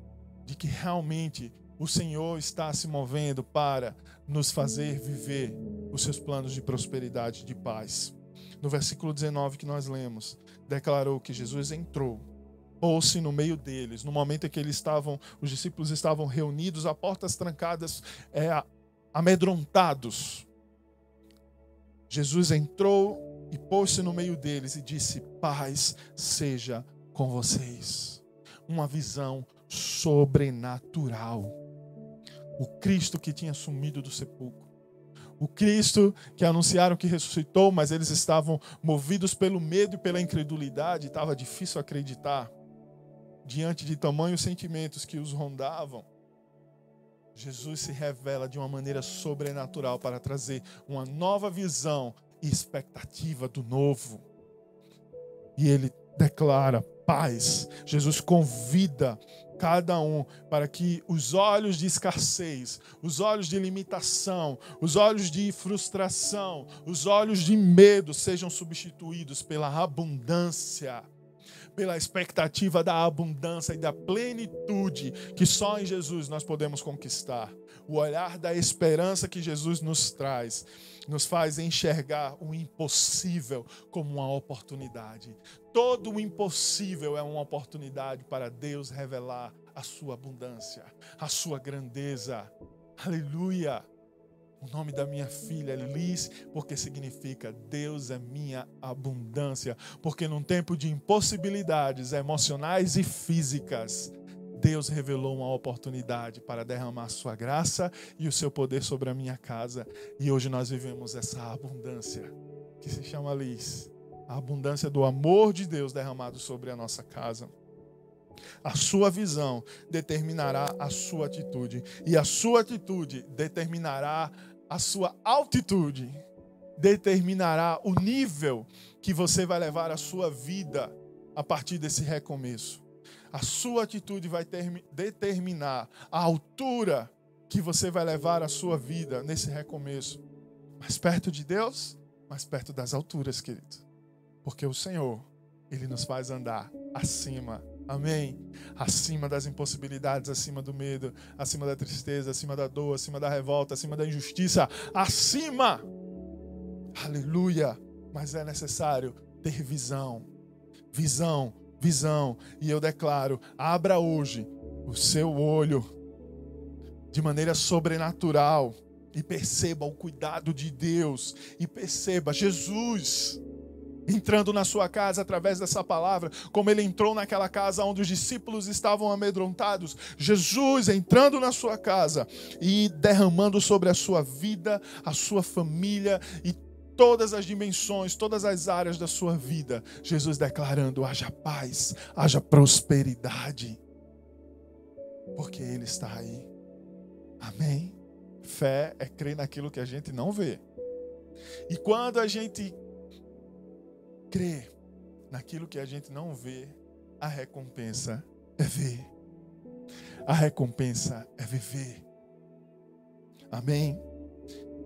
de que realmente o Senhor está se movendo para nos fazer viver os seus planos de prosperidade, de paz. No versículo 19 que nós lemos, declarou que Jesus entrou pôs-se no meio deles. No momento em que eles estavam, os discípulos estavam reunidos, a portas trancadas, é, amedrontados. Jesus entrou e pôs-se no meio deles e disse: Paz seja com vocês. Uma visão sobrenatural. O Cristo que tinha sumido do sepulcro, O Cristo que anunciaram que ressuscitou, mas eles estavam movidos pelo medo e pela incredulidade, estava difícil acreditar diante de tamanhos sentimentos que os rondavam. Jesus se revela de uma maneira sobrenatural para trazer uma nova visão e expectativa do novo. E ele declara paz. Jesus convida cada um para que os olhos de escassez, os olhos de limitação, os olhos de frustração, os olhos de medo sejam substituídos pela abundância pela expectativa da abundância e da plenitude que só em Jesus nós podemos conquistar. O olhar da esperança que Jesus nos traz nos faz enxergar o impossível como uma oportunidade. Todo o impossível é uma oportunidade para Deus revelar a sua abundância, a sua grandeza. Aleluia! O nome da minha filha é Liz, porque significa Deus é minha abundância. Porque num tempo de impossibilidades emocionais e físicas, Deus revelou uma oportunidade para derramar sua graça e o seu poder sobre a minha casa. E hoje nós vivemos essa abundância que se chama Liz. A abundância do amor de Deus derramado sobre a nossa casa. A sua visão determinará a sua atitude, e a sua atitude determinará a sua altitude, determinará o nível que você vai levar a sua vida a partir desse recomeço. A sua atitude vai ter, determinar a altura que você vai levar a sua vida nesse recomeço. Mais perto de Deus, mais perto das alturas, querido. Porque o Senhor, Ele nos faz andar acima Amém. Acima das impossibilidades, acima do medo, acima da tristeza, acima da dor, acima da revolta, acima da injustiça, acima. Aleluia. Mas é necessário ter visão. Visão, visão. E eu declaro: abra hoje o seu olho de maneira sobrenatural e perceba o cuidado de Deus e perceba Jesus entrando na sua casa através dessa palavra, como ele entrou naquela casa onde os discípulos estavam amedrontados. Jesus entrando na sua casa e derramando sobre a sua vida, a sua família e todas as dimensões, todas as áreas da sua vida. Jesus declarando: haja paz, haja prosperidade, porque Ele está aí. Amém? Fé é crer naquilo que a gente não vê. E quando a gente crer naquilo que a gente não vê, a recompensa é ver. A recompensa é viver. Amém?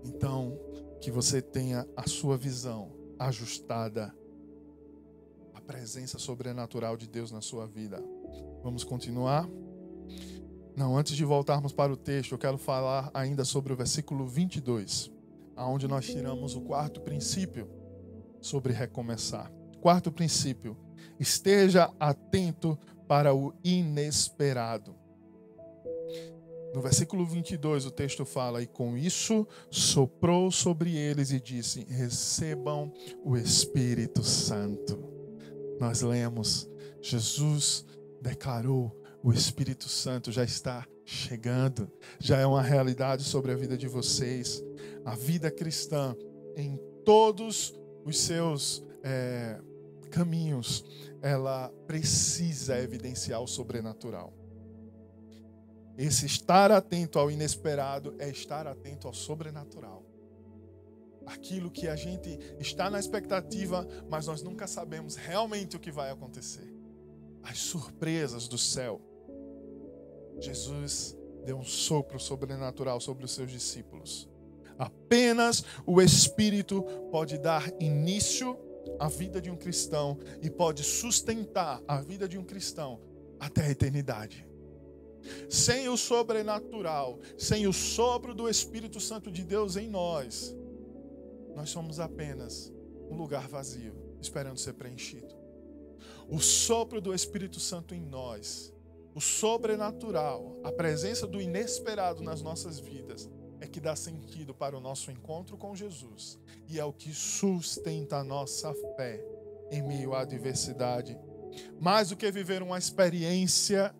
Então, que você tenha a sua visão ajustada à presença sobrenatural de Deus na sua vida. Vamos continuar? Não, antes de voltarmos para o texto, eu quero falar ainda sobre o versículo 22, aonde nós tiramos o quarto princípio sobre recomeçar. Quarto princípio: esteja atento para o inesperado. No versículo 22, o texto fala: E com isso soprou sobre eles e disse: Recebam o Espírito Santo. Nós lemos: Jesus declarou: O Espírito Santo já está chegando, já é uma realidade sobre a vida de vocês. A vida cristã, em todos os seus é, caminhos, ela precisa evidenciar o sobrenatural. Esse estar atento ao inesperado é estar atento ao sobrenatural. Aquilo que a gente está na expectativa, mas nós nunca sabemos realmente o que vai acontecer. As surpresas do céu. Jesus deu um sopro sobrenatural sobre os seus discípulos. Apenas o Espírito pode dar início à vida de um cristão e pode sustentar a vida de um cristão até a eternidade. Sem o sobrenatural, sem o sopro do Espírito Santo de Deus em nós, nós somos apenas um lugar vazio, esperando ser preenchido. O sopro do Espírito Santo em nós, o sobrenatural, a presença do inesperado nas nossas vidas, é que dá sentido para o nosso encontro com Jesus e é o que sustenta a nossa fé em meio à adversidade. Mais do que viver uma experiência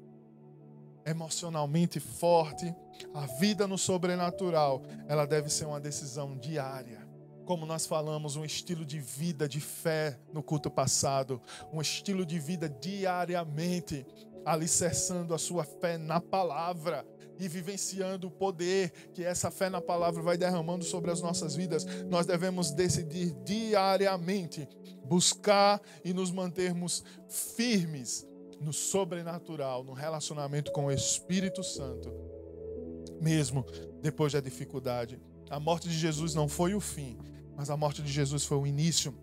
emocionalmente forte. A vida no sobrenatural, ela deve ser uma decisão diária. Como nós falamos, um estilo de vida de fé no culto passado, um estilo de vida diariamente, alicerçando a sua fé na palavra e vivenciando o poder que essa fé na palavra vai derramando sobre as nossas vidas. Nós devemos decidir diariamente buscar e nos mantermos firmes no sobrenatural, no relacionamento com o Espírito Santo, mesmo depois da dificuldade. A morte de Jesus não foi o fim, mas a morte de Jesus foi o início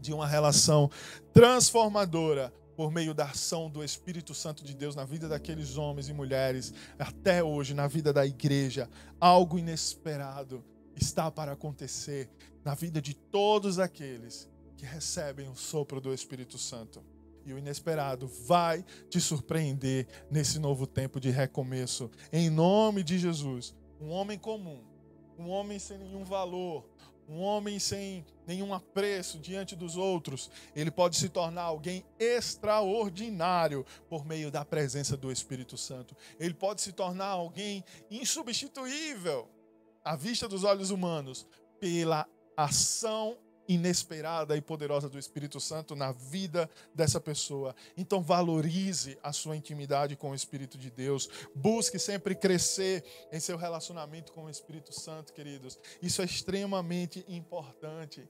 de uma relação transformadora por meio da ação do Espírito Santo de Deus na vida daqueles homens e mulheres, até hoje, na vida da igreja. Algo inesperado está para acontecer na vida de todos aqueles que recebem o sopro do Espírito Santo e o inesperado vai te surpreender nesse novo tempo de recomeço. Em nome de Jesus, um homem comum, um homem sem nenhum valor, um homem sem nenhum apreço diante dos outros, ele pode se tornar alguém extraordinário por meio da presença do Espírito Santo. Ele pode se tornar alguém insubstituível à vista dos olhos humanos pela ação inesperada e poderosa do Espírito Santo na vida dessa pessoa. Então valorize a sua intimidade com o Espírito de Deus. Busque sempre crescer em seu relacionamento com o Espírito Santo, queridos. Isso é extremamente importante.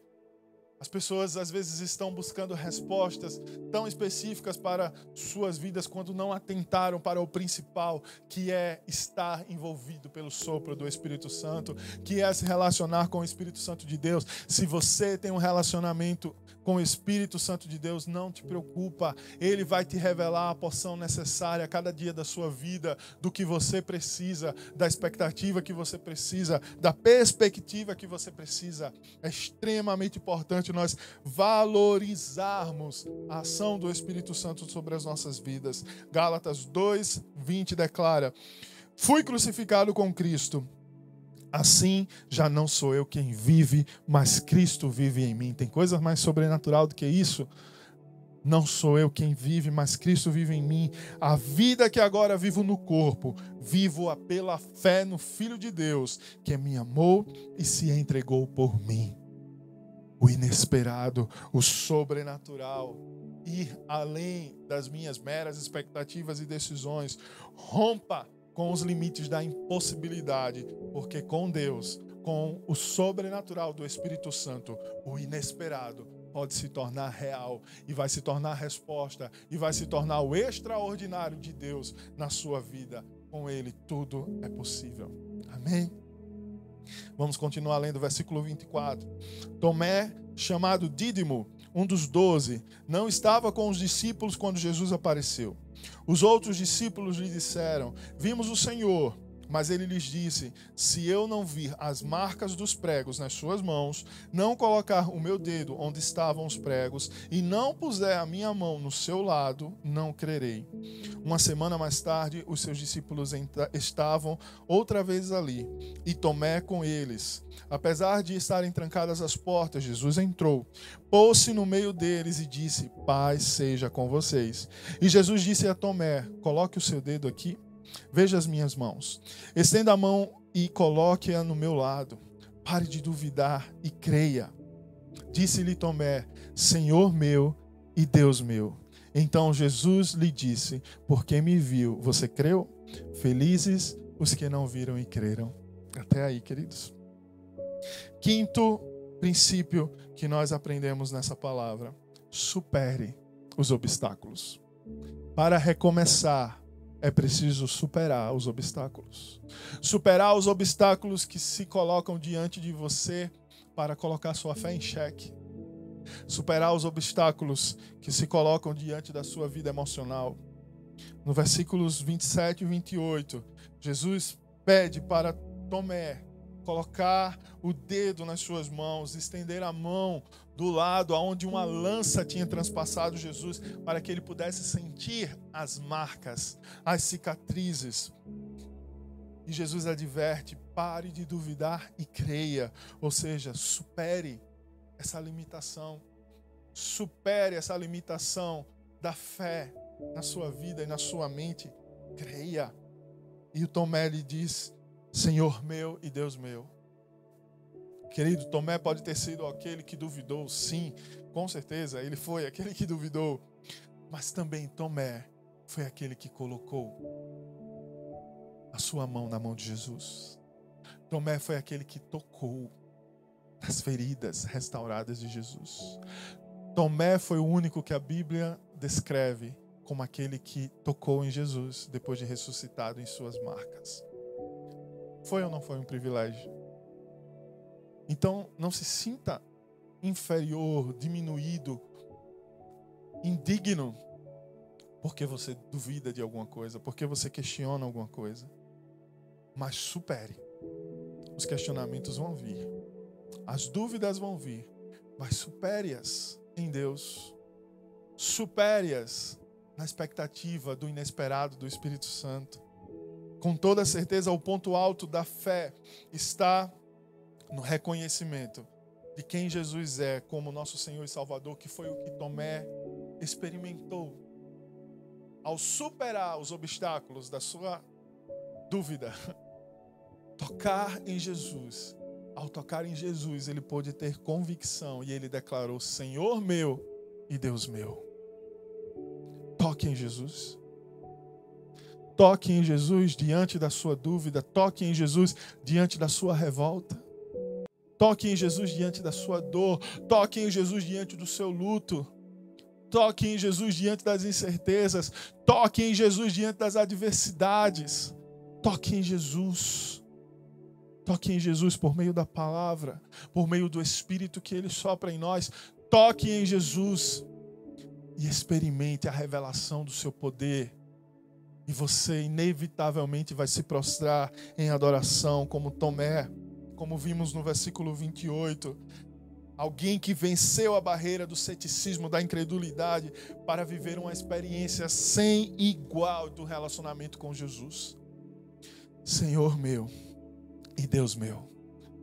As pessoas às vezes estão buscando respostas tão específicas para suas vidas quando não atentaram para o principal, que é estar envolvido pelo sopro do Espírito Santo, que é se relacionar com o Espírito Santo de Deus. Se você tem um relacionamento com o Espírito Santo de Deus, não te preocupa, ele vai te revelar a porção necessária a cada dia da sua vida, do que você precisa, da expectativa que você precisa, da perspectiva que você precisa. É extremamente importante importante nós valorizarmos a ação do Espírito Santo sobre as nossas vidas. Gálatas 2, 20 declara: Fui crucificado com Cristo. Assim já não sou eu quem vive, mas Cristo vive em mim. Tem coisa mais sobrenatural do que isso? Não sou eu quem vive, mas Cristo vive em mim. A vida que agora vivo no corpo, vivo-a pela fé no Filho de Deus, que me amou e se entregou por mim o inesperado, o sobrenatural, ir além das minhas meras expectativas e decisões. Rompa com os limites da impossibilidade, porque com Deus, com o sobrenatural do Espírito Santo, o inesperado pode se tornar real e vai se tornar resposta e vai se tornar o extraordinário de Deus na sua vida. Com Ele tudo é possível. Amém? Vamos continuar lendo o versículo 24. Tomé, chamado Dídimo, um dos doze, não estava com os discípulos quando Jesus apareceu. Os outros discípulos lhe disseram: Vimos o Senhor. Mas ele lhes disse: Se eu não vir as marcas dos pregos nas suas mãos, não colocar o meu dedo onde estavam os pregos e não puser a minha mão no seu lado, não crerei. Uma semana mais tarde, os seus discípulos estavam outra vez ali e Tomé com eles. Apesar de estarem trancadas as portas, Jesus entrou, pôs-se no meio deles e disse: Paz seja com vocês. E Jesus disse a Tomé: Coloque o seu dedo aqui Veja as minhas mãos. Estenda a mão e coloque-a no meu lado. Pare de duvidar e creia. Disse-lhe Tomé: Senhor meu e Deus meu. Então Jesus lhe disse: Porque me viu, você creu? Felizes os que não viram e creram. Até aí, queridos. Quinto princípio que nós aprendemos nessa palavra: supere os obstáculos. Para recomeçar, é preciso superar os obstáculos. Superar os obstáculos que se colocam diante de você para colocar sua fé em xeque. Superar os obstáculos que se colocam diante da sua vida emocional. No versículos 27 e 28, Jesus pede para Tomé colocar o dedo nas suas mãos, estender a mão do lado aonde uma lança tinha transpassado Jesus, para que ele pudesse sentir as marcas, as cicatrizes. E Jesus adverte: pare de duvidar e creia, ou seja, supere essa limitação, supere essa limitação da fé na sua vida e na sua mente. creia. E o Tomé lhe diz: Senhor meu e Deus meu. Querido, Tomé pode ter sido aquele que duvidou, sim, com certeza, ele foi aquele que duvidou. Mas também Tomé foi aquele que colocou a sua mão na mão de Jesus. Tomé foi aquele que tocou nas feridas restauradas de Jesus. Tomé foi o único que a Bíblia descreve como aquele que tocou em Jesus depois de ressuscitado em suas marcas. Foi ou não foi um privilégio? Então, não se sinta inferior, diminuído, indigno, porque você duvida de alguma coisa, porque você questiona alguma coisa. Mas supere. Os questionamentos vão vir, as dúvidas vão vir, mas supere-as em Deus. Supere-as na expectativa do inesperado do Espírito Santo. Com toda certeza, o ponto alto da fé está no reconhecimento de quem Jesus é como nosso Senhor e Salvador, que foi o que Tomé experimentou ao superar os obstáculos da sua dúvida. Tocar em Jesus. Ao tocar em Jesus, ele pôde ter convicção e ele declarou: Senhor meu e Deus meu. Toque em Jesus. Toque em Jesus diante da sua dúvida. Toque em Jesus diante da sua revolta. Toque em Jesus diante da sua dor. Toque em Jesus diante do seu luto. Toque em Jesus diante das incertezas. Toque em Jesus diante das adversidades. Toque em Jesus. Toque em Jesus por meio da palavra, por meio do Espírito que Ele sopra em nós. Toque em Jesus e experimente a revelação do seu poder. E você inevitavelmente vai se prostrar em adoração, como Tomé como vimos no versículo 28. Alguém que venceu a barreira do ceticismo, da incredulidade, para viver uma experiência sem igual do relacionamento com Jesus. Senhor meu e Deus meu.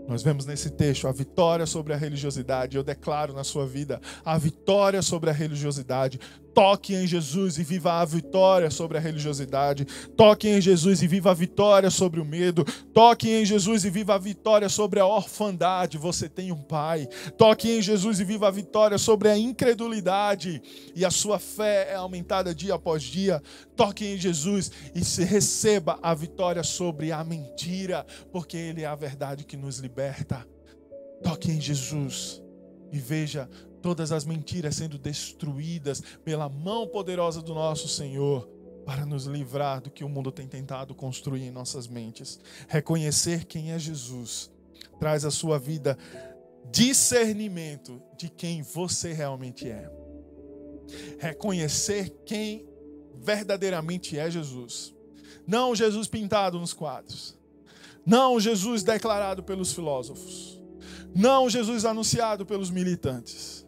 Nós vemos nesse texto a vitória sobre a religiosidade. Eu declaro na sua vida a vitória sobre a religiosidade. Toque em Jesus e viva a vitória sobre a religiosidade. Toque em Jesus e viva a vitória sobre o medo. Toque em Jesus e viva a vitória sobre a orfandade. Você tem um pai. Toque em Jesus e viva a vitória sobre a incredulidade. E a sua fé é aumentada dia após dia. Toque em Jesus e se receba a vitória sobre a mentira, porque Ele é a verdade que nos liberta. Toque em Jesus e veja todas as mentiras sendo destruídas pela mão poderosa do nosso Senhor para nos livrar do que o mundo tem tentado construir em nossas mentes. Reconhecer quem é Jesus traz à sua vida discernimento de quem você realmente é. Reconhecer quem verdadeiramente é Jesus. Não Jesus pintado nos quadros. Não Jesus declarado pelos filósofos. Não Jesus anunciado pelos militantes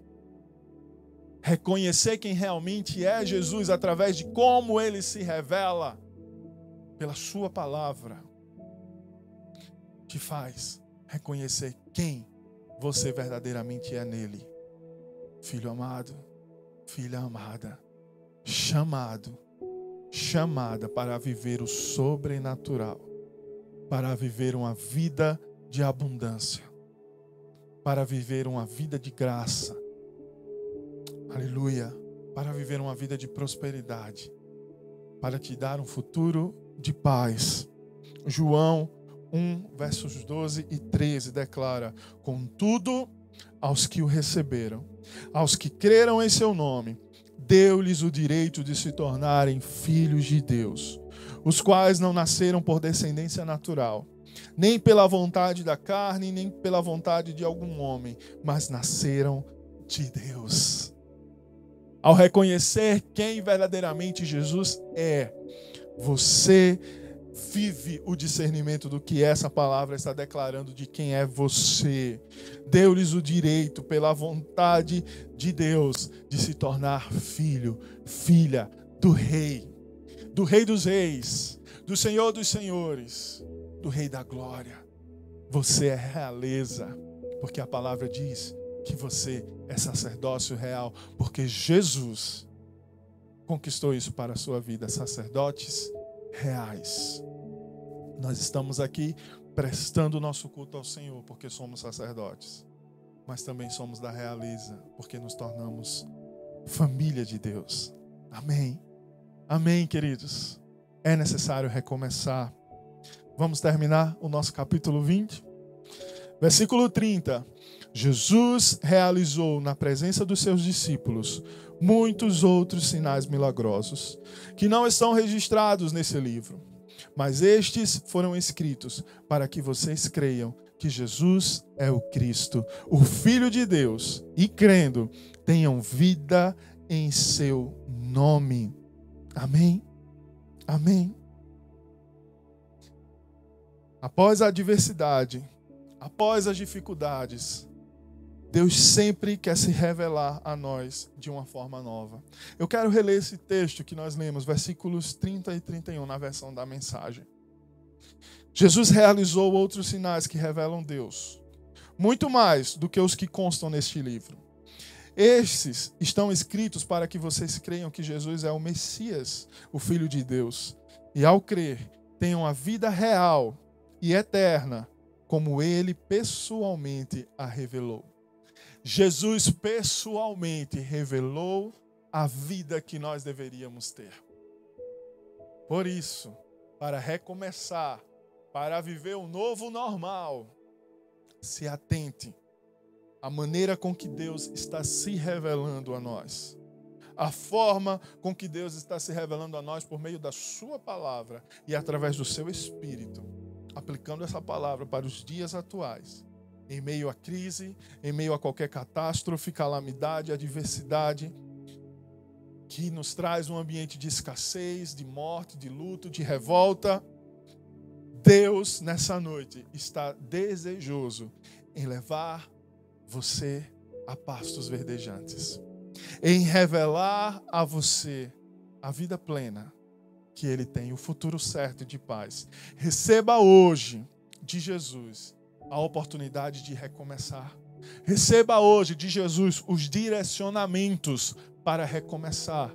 reconhecer quem realmente é Jesus através de como ele se revela pela sua palavra, te faz reconhecer quem você verdadeiramente é nele. Filho amado, filha amada, chamado, chamada para viver o sobrenatural, para viver uma vida de abundância, para viver uma vida de graça aleluia, para viver uma vida de prosperidade, para te dar um futuro de paz. João 1, versos 12 e 13 declara: Contudo, aos que o receberam, aos que creram em seu nome, deu-lhes o direito de se tornarem filhos de Deus, os quais não nasceram por descendência natural, nem pela vontade da carne, nem pela vontade de algum homem, mas nasceram de Deus ao reconhecer quem verdadeiramente Jesus é, você vive o discernimento do que essa palavra está declarando de quem é você. Deu-lhes o direito, pela vontade de Deus, de se tornar filho, filha do Rei, do Rei dos Reis, do Senhor dos Senhores, do Rei da Glória. Você é realeza, porque a palavra diz que você é sacerdócio real, porque Jesus conquistou isso para a sua vida, sacerdotes reais. Nós estamos aqui prestando nosso culto ao Senhor porque somos sacerdotes, mas também somos da Realiza porque nos tornamos família de Deus. Amém. Amém, queridos. É necessário recomeçar. Vamos terminar o nosso capítulo 20. Versículo 30. Jesus realizou na presença dos seus discípulos muitos outros sinais milagrosos que não estão registrados nesse livro, mas estes foram escritos para que vocês creiam que Jesus é o Cristo, o Filho de Deus, e crendo, tenham vida em seu nome. Amém. Amém. Após a adversidade, após as dificuldades, Deus sempre quer se revelar a nós de uma forma nova. Eu quero reler esse texto que nós lemos, versículos 30 e 31, na versão da mensagem. Jesus realizou outros sinais que revelam Deus, muito mais do que os que constam neste livro. Estes estão escritos para que vocês creiam que Jesus é o Messias, o Filho de Deus, e ao crer, tenham a vida real e eterna, como ele pessoalmente a revelou. Jesus pessoalmente revelou a vida que nós deveríamos ter. Por isso, para recomeçar, para viver um novo normal, se atente a maneira com que Deus está se revelando a nós. A forma com que Deus está se revelando a nós por meio da Sua palavra e através do seu Espírito, aplicando essa palavra para os dias atuais, em meio à crise, em meio a qualquer catástrofe, calamidade, adversidade, que nos traz um ambiente de escassez, de morte, de luto, de revolta. Deus, nessa noite, está desejoso em levar você a pastos verdejantes, em revelar a você a vida plena que ele tem, o futuro certo de paz. Receba hoje de Jesus a oportunidade de recomeçar. Receba hoje de Jesus os direcionamentos para recomeçar.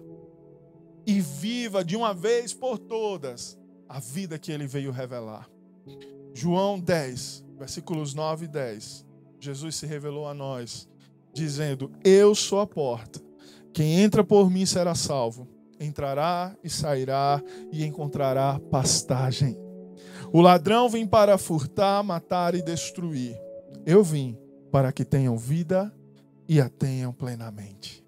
E viva de uma vez por todas a vida que ele veio revelar. João 10, versículos 9 e 10. Jesus se revelou a nós, dizendo: Eu sou a porta. Quem entra por mim será salvo. Entrará e sairá e encontrará pastagem. O ladrão vem para furtar, matar e destruir. Eu vim para que tenham vida e a tenham plenamente.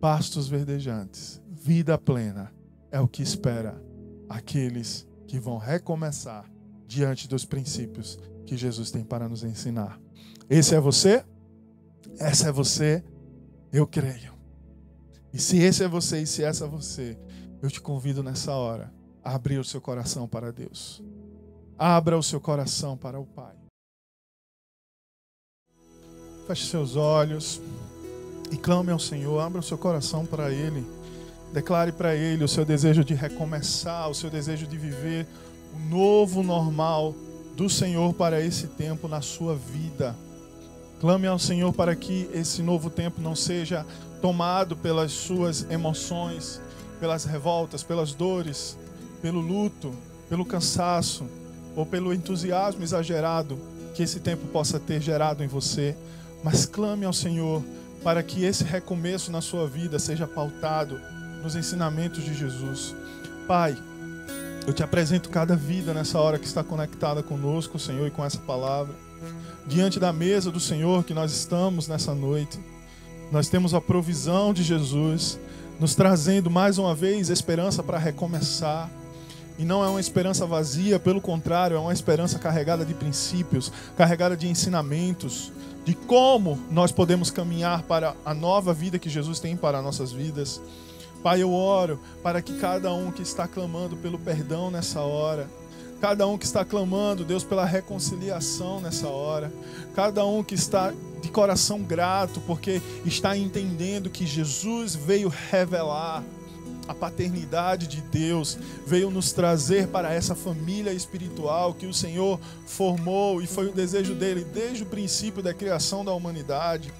Pastos verdejantes, vida plena, é o que espera aqueles que vão recomeçar diante dos princípios que Jesus tem para nos ensinar. Esse é você? Essa é você? Eu creio. E se esse é você e se essa é você, eu te convido nessa hora a abrir o seu coração para Deus. Abra o seu coração para o Pai. Feche seus olhos e clame ao Senhor. Abra o seu coração para Ele. Declare para Ele o seu desejo de recomeçar, o seu desejo de viver o novo normal do Senhor para esse tempo na sua vida. Clame ao Senhor para que esse novo tempo não seja tomado pelas suas emoções, pelas revoltas, pelas dores, pelo luto, pelo cansaço ou pelo entusiasmo exagerado que esse tempo possa ter gerado em você. Mas clame ao Senhor para que esse recomeço na sua vida seja pautado nos ensinamentos de Jesus. Pai, eu te apresento cada vida nessa hora que está conectada conosco, Senhor, e com essa palavra. Diante da mesa do Senhor que nós estamos nessa noite, nós temos a provisão de Jesus, nos trazendo mais uma vez esperança para recomeçar. E não é uma esperança vazia, pelo contrário, é uma esperança carregada de princípios, carregada de ensinamentos, de como nós podemos caminhar para a nova vida que Jesus tem para nossas vidas. Pai, eu oro para que cada um que está clamando pelo perdão nessa hora, cada um que está clamando, Deus, pela reconciliação nessa hora, cada um que está de coração grato porque está entendendo que Jesus veio revelar a paternidade de Deus, veio nos trazer para essa família espiritual que o Senhor formou e foi o desejo dele desde o princípio da criação da humanidade.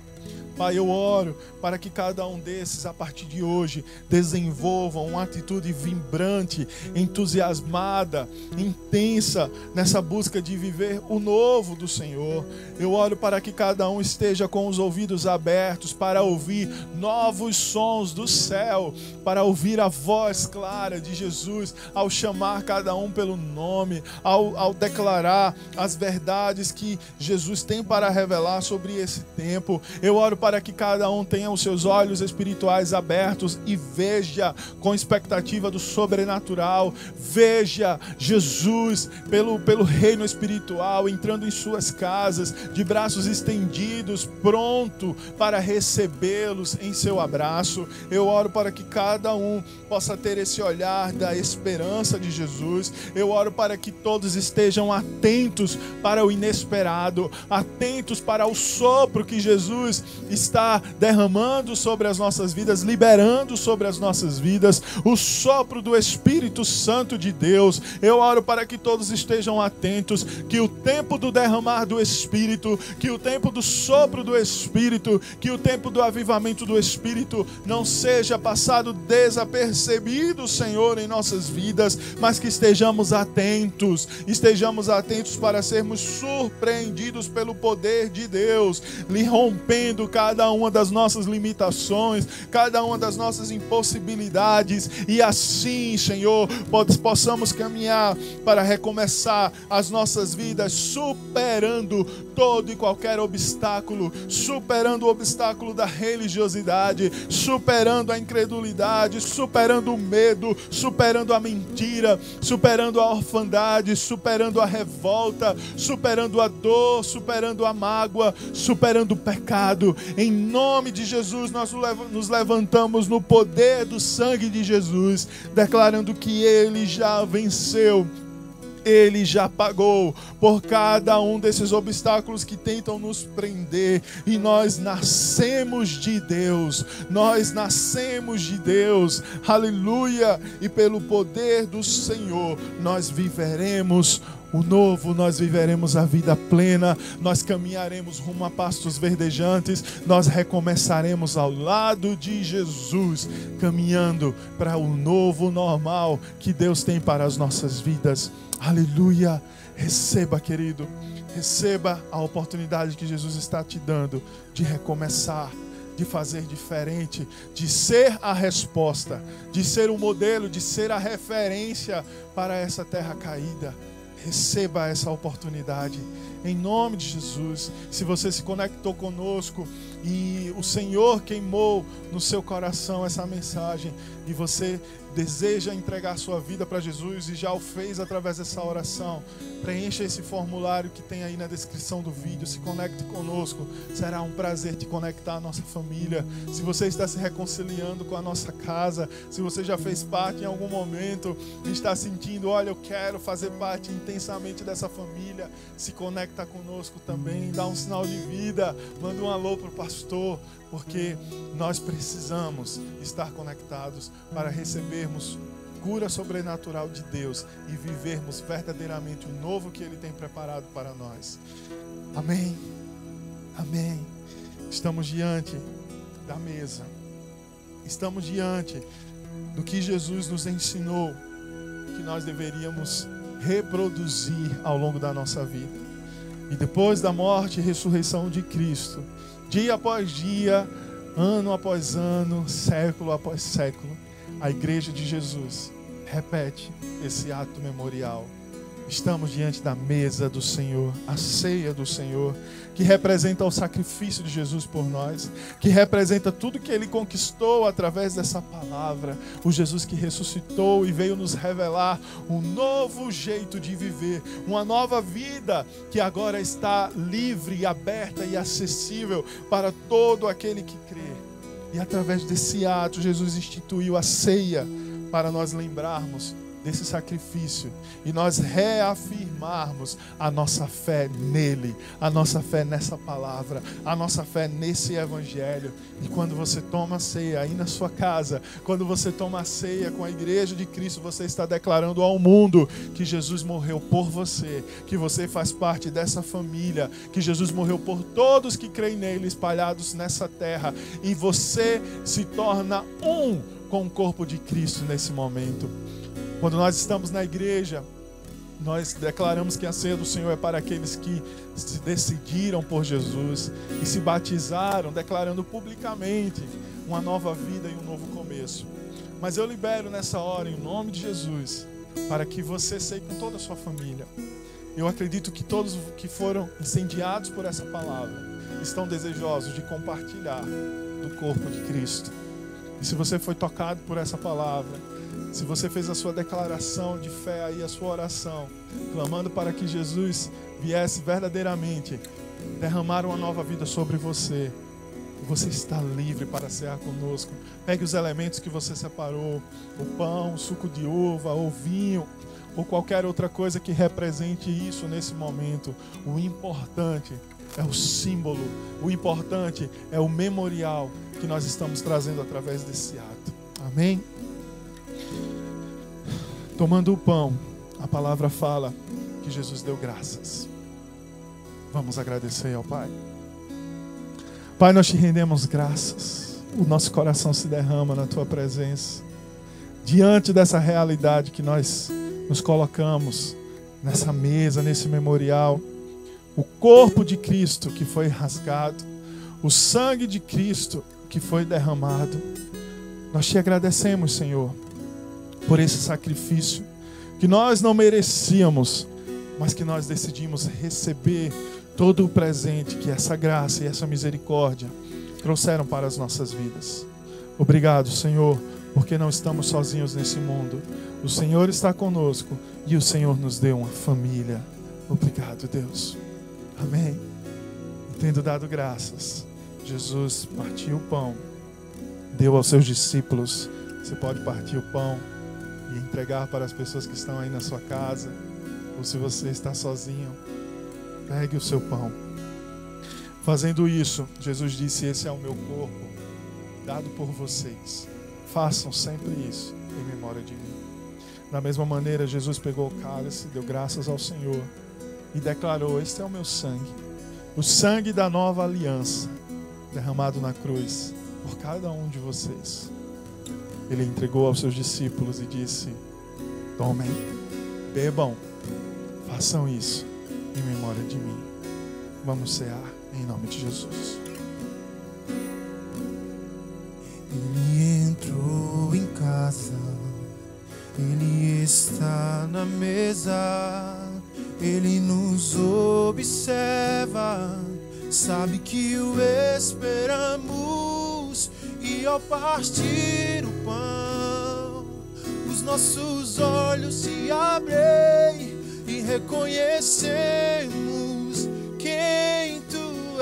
Pai, eu oro para que cada um desses, a partir de hoje, desenvolvam uma atitude vibrante, entusiasmada, intensa nessa busca de viver o novo do Senhor. Eu oro para que cada um esteja com os ouvidos abertos para ouvir novos sons do céu, para ouvir a voz clara de Jesus ao chamar cada um pelo nome, ao, ao declarar as verdades que Jesus tem para revelar sobre esse tempo. Eu oro para que cada um tenha os seus olhos espirituais abertos e veja com expectativa do sobrenatural, veja Jesus pelo, pelo reino espiritual entrando em suas casas, de braços estendidos, pronto para recebê-los em seu abraço. Eu oro para que cada um possa ter esse olhar da esperança de Jesus. Eu oro para que todos estejam atentos para o inesperado, atentos para o sopro que Jesus está derramando sobre as nossas vidas, liberando sobre as nossas vidas, o sopro do Espírito Santo de Deus. Eu oro para que todos estejam atentos, que o tempo do derramar do Espírito, que o tempo do sopro do Espírito, que o tempo do avivamento do Espírito não seja passado desapercebido, Senhor, em nossas vidas, mas que estejamos atentos, estejamos atentos para sermos surpreendidos pelo poder de Deus, lhe rompendo cada uma das nossas limitações, cada uma das nossas impossibilidades, e assim, Senhor, possamos caminhar para recomeçar as nossas vidas superando todo e qualquer obstáculo, superando o obstáculo da religiosidade, superando a incredulidade, superando o medo, superando a mentira, superando a orfandade, superando a revolta, superando a dor, superando a mágoa, superando o pecado. Em nome de Jesus, nós nos levantamos no poder do sangue de Jesus, declarando que Ele já venceu ele já pagou por cada um desses obstáculos que tentam nos prender. E nós nascemos de Deus. Nós nascemos de Deus. Aleluia! E pelo poder do Senhor, nós viveremos o novo, nós viveremos a vida plena, nós caminharemos rumo a pastos verdejantes, nós recomeçaremos ao lado de Jesus, caminhando para o novo normal que Deus tem para as nossas vidas. Aleluia. Receba, querido. Receba a oportunidade que Jesus está te dando de recomeçar, de fazer diferente, de ser a resposta, de ser o modelo, de ser a referência para essa terra caída. Receba essa oportunidade em nome de Jesus. Se você se conectou conosco e o Senhor queimou no seu coração essa mensagem e você deseja entregar sua vida para Jesus e já o fez através dessa oração, preencha esse formulário que tem aí na descrição do vídeo, se conecte conosco. Será um prazer te conectar à nossa família. Se você está se reconciliando com a nossa casa, se você já fez parte em algum momento e está sentindo, olha, eu quero fazer parte intensamente dessa família, se conecta conosco também, dá um sinal de vida, manda um alô para o pastor, porque nós precisamos estar conectados para recebermos cura sobrenatural de Deus e vivermos verdadeiramente o novo que Ele tem preparado para nós. Amém. Amém. Estamos diante da mesa. Estamos diante do que Jesus nos ensinou que nós deveríamos reproduzir ao longo da nossa vida. E depois da morte e ressurreição de Cristo, dia após dia, ano após ano, século após século, a igreja de Jesus repete esse ato memorial. Estamos diante da mesa do Senhor, a ceia do Senhor, que representa o sacrifício de Jesus por nós, que representa tudo que ele conquistou através dessa palavra, o Jesus que ressuscitou e veio nos revelar um novo jeito de viver, uma nova vida que agora está livre, aberta e acessível para todo aquele que crê. E através desse ato, Jesus instituiu a ceia para nós lembrarmos desse sacrifício e nós reafirmarmos a nossa fé nele, a nossa fé nessa palavra, a nossa fé nesse evangelho. E quando você toma ceia aí na sua casa, quando você toma ceia com a igreja de Cristo, você está declarando ao mundo que Jesus morreu por você, que você faz parte dessa família, que Jesus morreu por todos que creem nele espalhados nessa terra e você se torna um com o corpo de Cristo nesse momento. Quando nós estamos na igreja, nós declaramos que a ceia do Senhor é para aqueles que se decidiram por Jesus e se batizaram, declarando publicamente uma nova vida e um novo começo. Mas eu libero nessa hora, em nome de Jesus, para que você seja com toda a sua família. Eu acredito que todos que foram incendiados por essa palavra estão desejosos de compartilhar do corpo de Cristo. E se você foi tocado por essa palavra, se você fez a sua declaração de fé aí, a sua oração, clamando para que Jesus viesse verdadeiramente derramar uma nova vida sobre você, você está livre para cear conosco. Pegue os elementos que você separou: o pão, o suco de uva, o vinho, ou qualquer outra coisa que represente isso nesse momento. O importante é o símbolo, o importante é o memorial que nós estamos trazendo através desse ato. Amém? Tomando o pão, a palavra fala que Jesus deu graças. Vamos agradecer ao Pai. Pai, nós te rendemos graças. O nosso coração se derrama na tua presença. Diante dessa realidade que nós nos colocamos nessa mesa, nesse memorial, o corpo de Cristo que foi rasgado, o sangue de Cristo que foi derramado. Nós te agradecemos, Senhor por esse sacrifício que nós não merecíamos, mas que nós decidimos receber todo o presente que essa graça e essa misericórdia trouxeram para as nossas vidas. Obrigado, Senhor, porque não estamos sozinhos nesse mundo. O Senhor está conosco e o Senhor nos deu uma família. Obrigado, Deus. Amém. Tendo dado graças, Jesus partiu o pão, deu aos seus discípulos. Você pode partir o pão e entregar para as pessoas que estão aí na sua casa, ou se você está sozinho, pegue o seu pão. Fazendo isso, Jesus disse: Esse é o meu corpo, dado por vocês. Façam sempre isso em memória de mim. Da mesma maneira, Jesus pegou o cálice, deu graças ao Senhor e declarou: Este é o meu sangue, o sangue da nova aliança, derramado na cruz por cada um de vocês ele entregou aos seus discípulos e disse: Tomem, bebam, façam isso em memória de mim. Vamos cear em nome de Jesus. Ele entrou em casa, ele está na mesa, ele nos observa, sabe que o esperamos e ao partir o pão, os nossos olhos se abrem e reconhecemos quem tu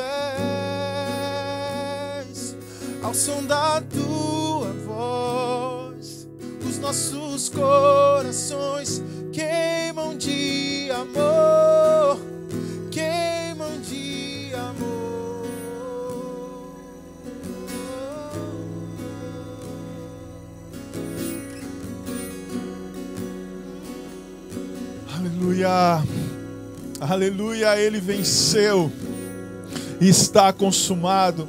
és. Ao som da tua voz, os nossos corações queimam de amor Aleluia. Aleluia, ele venceu. Está consumado.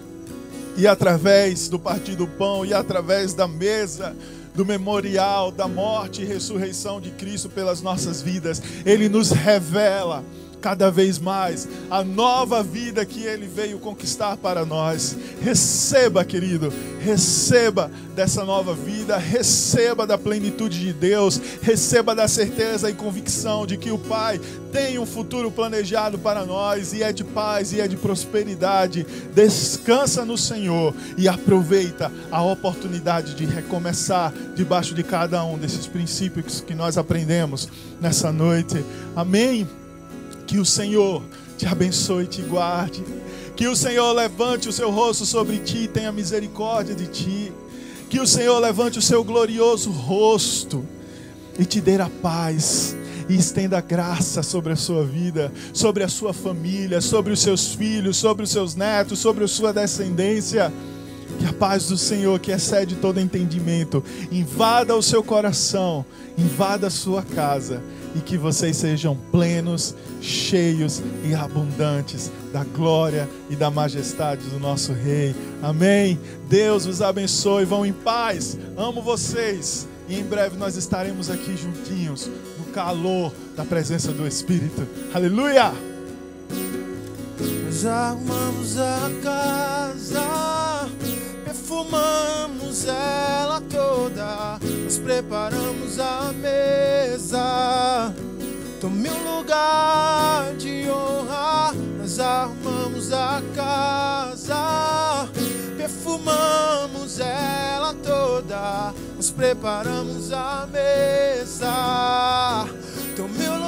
E através do partir do pão e através da mesa do memorial da morte e ressurreição de Cristo pelas nossas vidas, ele nos revela cada vez mais a nova vida que Ele veio conquistar para nós. Receba, querido, receba dessa nova vida, receba da plenitude de Deus, receba da certeza e convicção de que o Pai tem um futuro planejado para nós e é de paz e é de prosperidade. Descansa no Senhor e aproveita a oportunidade de recomeçar debaixo de cada um desses princípios que nós aprendemos nessa noite. Amém. Que o Senhor te abençoe e te guarde. Que o Senhor levante o seu rosto sobre ti e tenha misericórdia de ti. Que o Senhor levante o seu glorioso rosto e te dê a paz e estenda graça sobre a sua vida, sobre a sua família, sobre os seus filhos, sobre os seus netos, sobre a sua descendência. Que a paz do Senhor, que excede todo entendimento, invada o seu coração, invada a sua casa e que vocês sejam plenos, cheios e abundantes da glória e da majestade do nosso Rei. Amém. Deus os abençoe. Vão em paz. Amo vocês. E em breve nós estaremos aqui juntinhos, no calor da presença do Espírito. Aleluia! Nós arrumamos a casa, perfumamos ela toda, nós preparamos a mesa. Tome um lugar de honra, nós arrumamos a casa, perfumamos ela toda, nós preparamos a mesa. Tome um